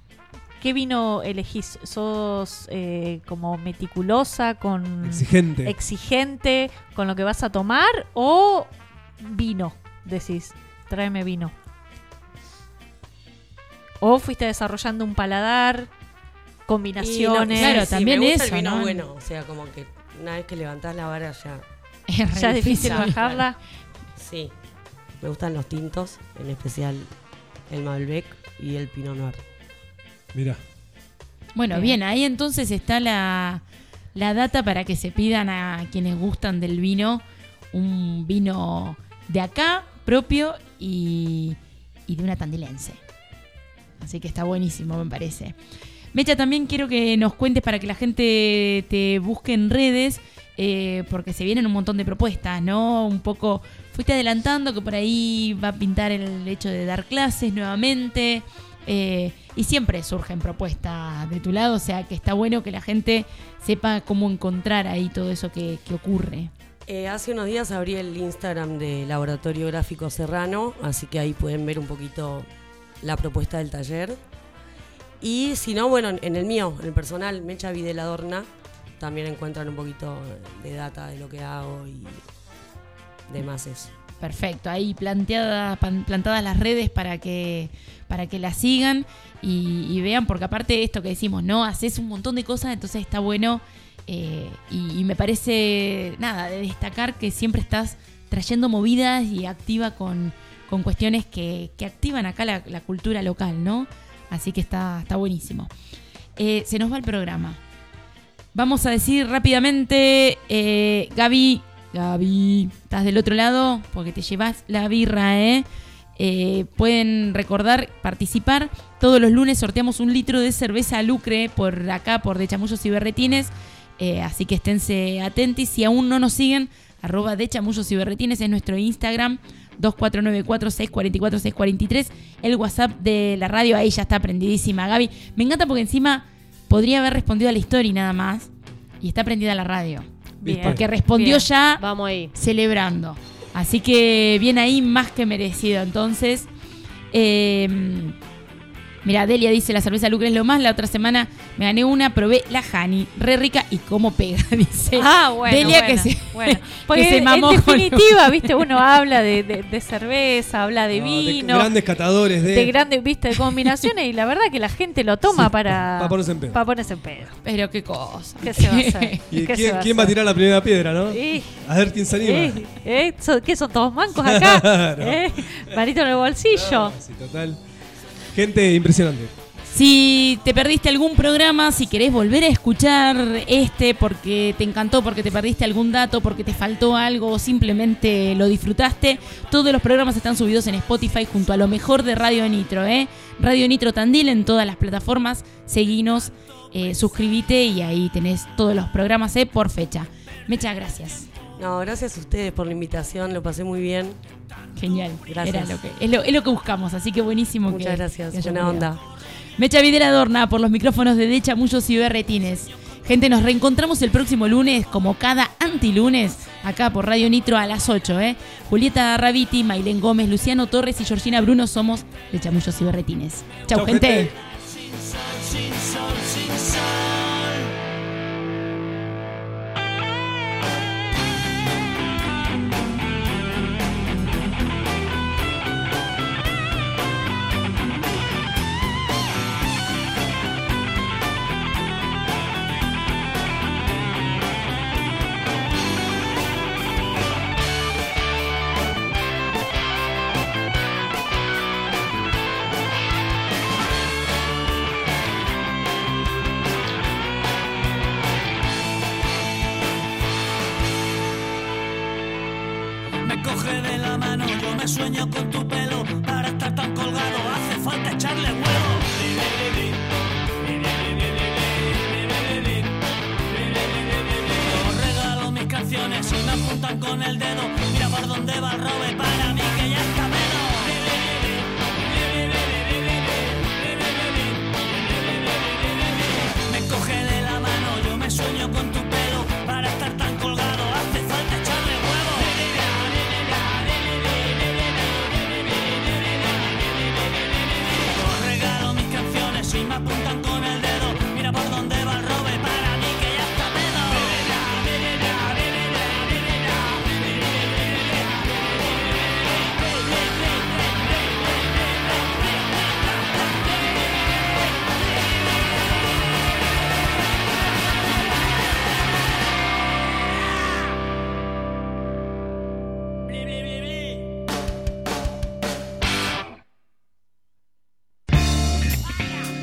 ¿qué vino elegís? ¿Sos eh, como meticulosa, con Exigente. exigente con lo que vas a tomar o vino? Decís, tráeme vino. O fuiste desarrollando un paladar, Y no- combinaciones. claro, sí, también me gusta eso, el vino ¿no? bueno, o sea, como que una vez que levantás la vara ya... Es ya es difícil bajarla. Sí, me gustan los tintos, en especial el Malbec y el Pinot Noir. Mira. Bueno, Bien. bien, ahí entonces está la, la data para que se pidan a quienes gustan del vino un vino de acá, propio y, y de una tandilense. Así que está buenísimo, me parece. Mecha, también quiero que nos cuentes para que la gente te busque en redes, eh, porque se vienen un montón de propuestas, ¿no? Un poco, fuiste adelantando que por ahí va a pintar el hecho de dar clases nuevamente, eh, y siempre surgen propuestas de tu lado, o sea que está bueno que la gente sepa cómo encontrar ahí todo eso que, ocurre. Eh, hace unos días abrí el Instagram de Laboratorio Gráfico Serrano, así que ahí pueden ver un poquito la propuesta del taller. Y si no, bueno, en el mío, en el personal, Mecha Videl Adorna, también encuentran un poquito de data de lo que hago y demás eso. Perfecto, ahí planteadas, plantadas las redes para que, para que la sigan y, vean, porque aparte de esto que decimos, ¿no? Haces un montón de cosas, entonces está bueno eh, y, me parece, nada, de destacar que siempre estás trayendo movidas y activa con, con cuestiones que, que activan acá la cultura local, ¿no? Así que está, está buenísimo. Eh, se nos va el programa. Vamos a decir rápidamente, eh, Gaby, Gaby, ¿estás del otro lado? Porque te llevas la birra, ¿eh? Eh, pueden recordar, participar. Todos los lunes sorteamos un litro de cerveza Lucre por acá, por De Chamullos y Berretines. Eh, así que esténse atentos. Si aún no nos siguen, arroba De Chamullos y Berretines es nuestro Instagram. 2494-644-643. El WhatsApp de la radio, ahí ya está prendidísima Gaby. Me encanta porque encima podría haber respondido a la historia y nada más. Y está prendida la radio. Bien. Porque respondió Bien. ya Vamos ahí. celebrando. Así que bien ahí, más que merecido. Entonces, eh, mira, Delia dice, la cerveza Lucre es lo más. La otra semana me gané una, probé la Hani, re rica y cómo pega, dice. Ah, bueno. Delia bueno, que se, bueno. que Porque se mamó en con- definitiva, viste, uno habla de, de- de cerveza, habla de No, de vino, grandes catadores de. de grandes, viste, de combinaciones y la verdad que la gente lo toma Sí, para, pa ponerse en pedo. pa ponerse en pedo. Pero qué cosa. ¿Qué se va a hacer? ¿Y ¿Qué se quién, va a quién va a hacer? tirar la primera piedra, no? A ver quién se anima. Eh, eh, ¿son- ¿Qué son todos mancos acá? Claro. ¿Eh? Manito en el bolsillo. Sí, total. Gente impresionante. Si te perdiste algún programa, si querés volver a escuchar este porque te encantó, porque te perdiste algún dato, porque te faltó algo o simplemente lo disfrutaste, todos los programas están subidos en Spotify junto a lo mejor de Radio Nitro, ¿eh? Radio Nitro Tandil en todas las plataformas, seguinos, eh, suscríbete y ahí tenés todos los programas ¿eh? por fecha. Mecha, gracias. No, gracias a ustedes por la invitación, lo pasé muy bien. Genial. Gracias. Era lo que, es, lo, es lo que buscamos, así que buenísimo. Muchas que- gracias, que buena onda. Mecha Videla Adorna por los micrófonos de Decha, Mullos y Berretines. Gente, nos reencontramos el próximo lunes, como cada antilunes, acá por Radio Nitro a las 8, ¿eh? Julieta Raviti, Mailén Gómez, Luciano Torres y Georgina Bruno somos de Chamullos y Berretines. Chau, Chau, gente. gente.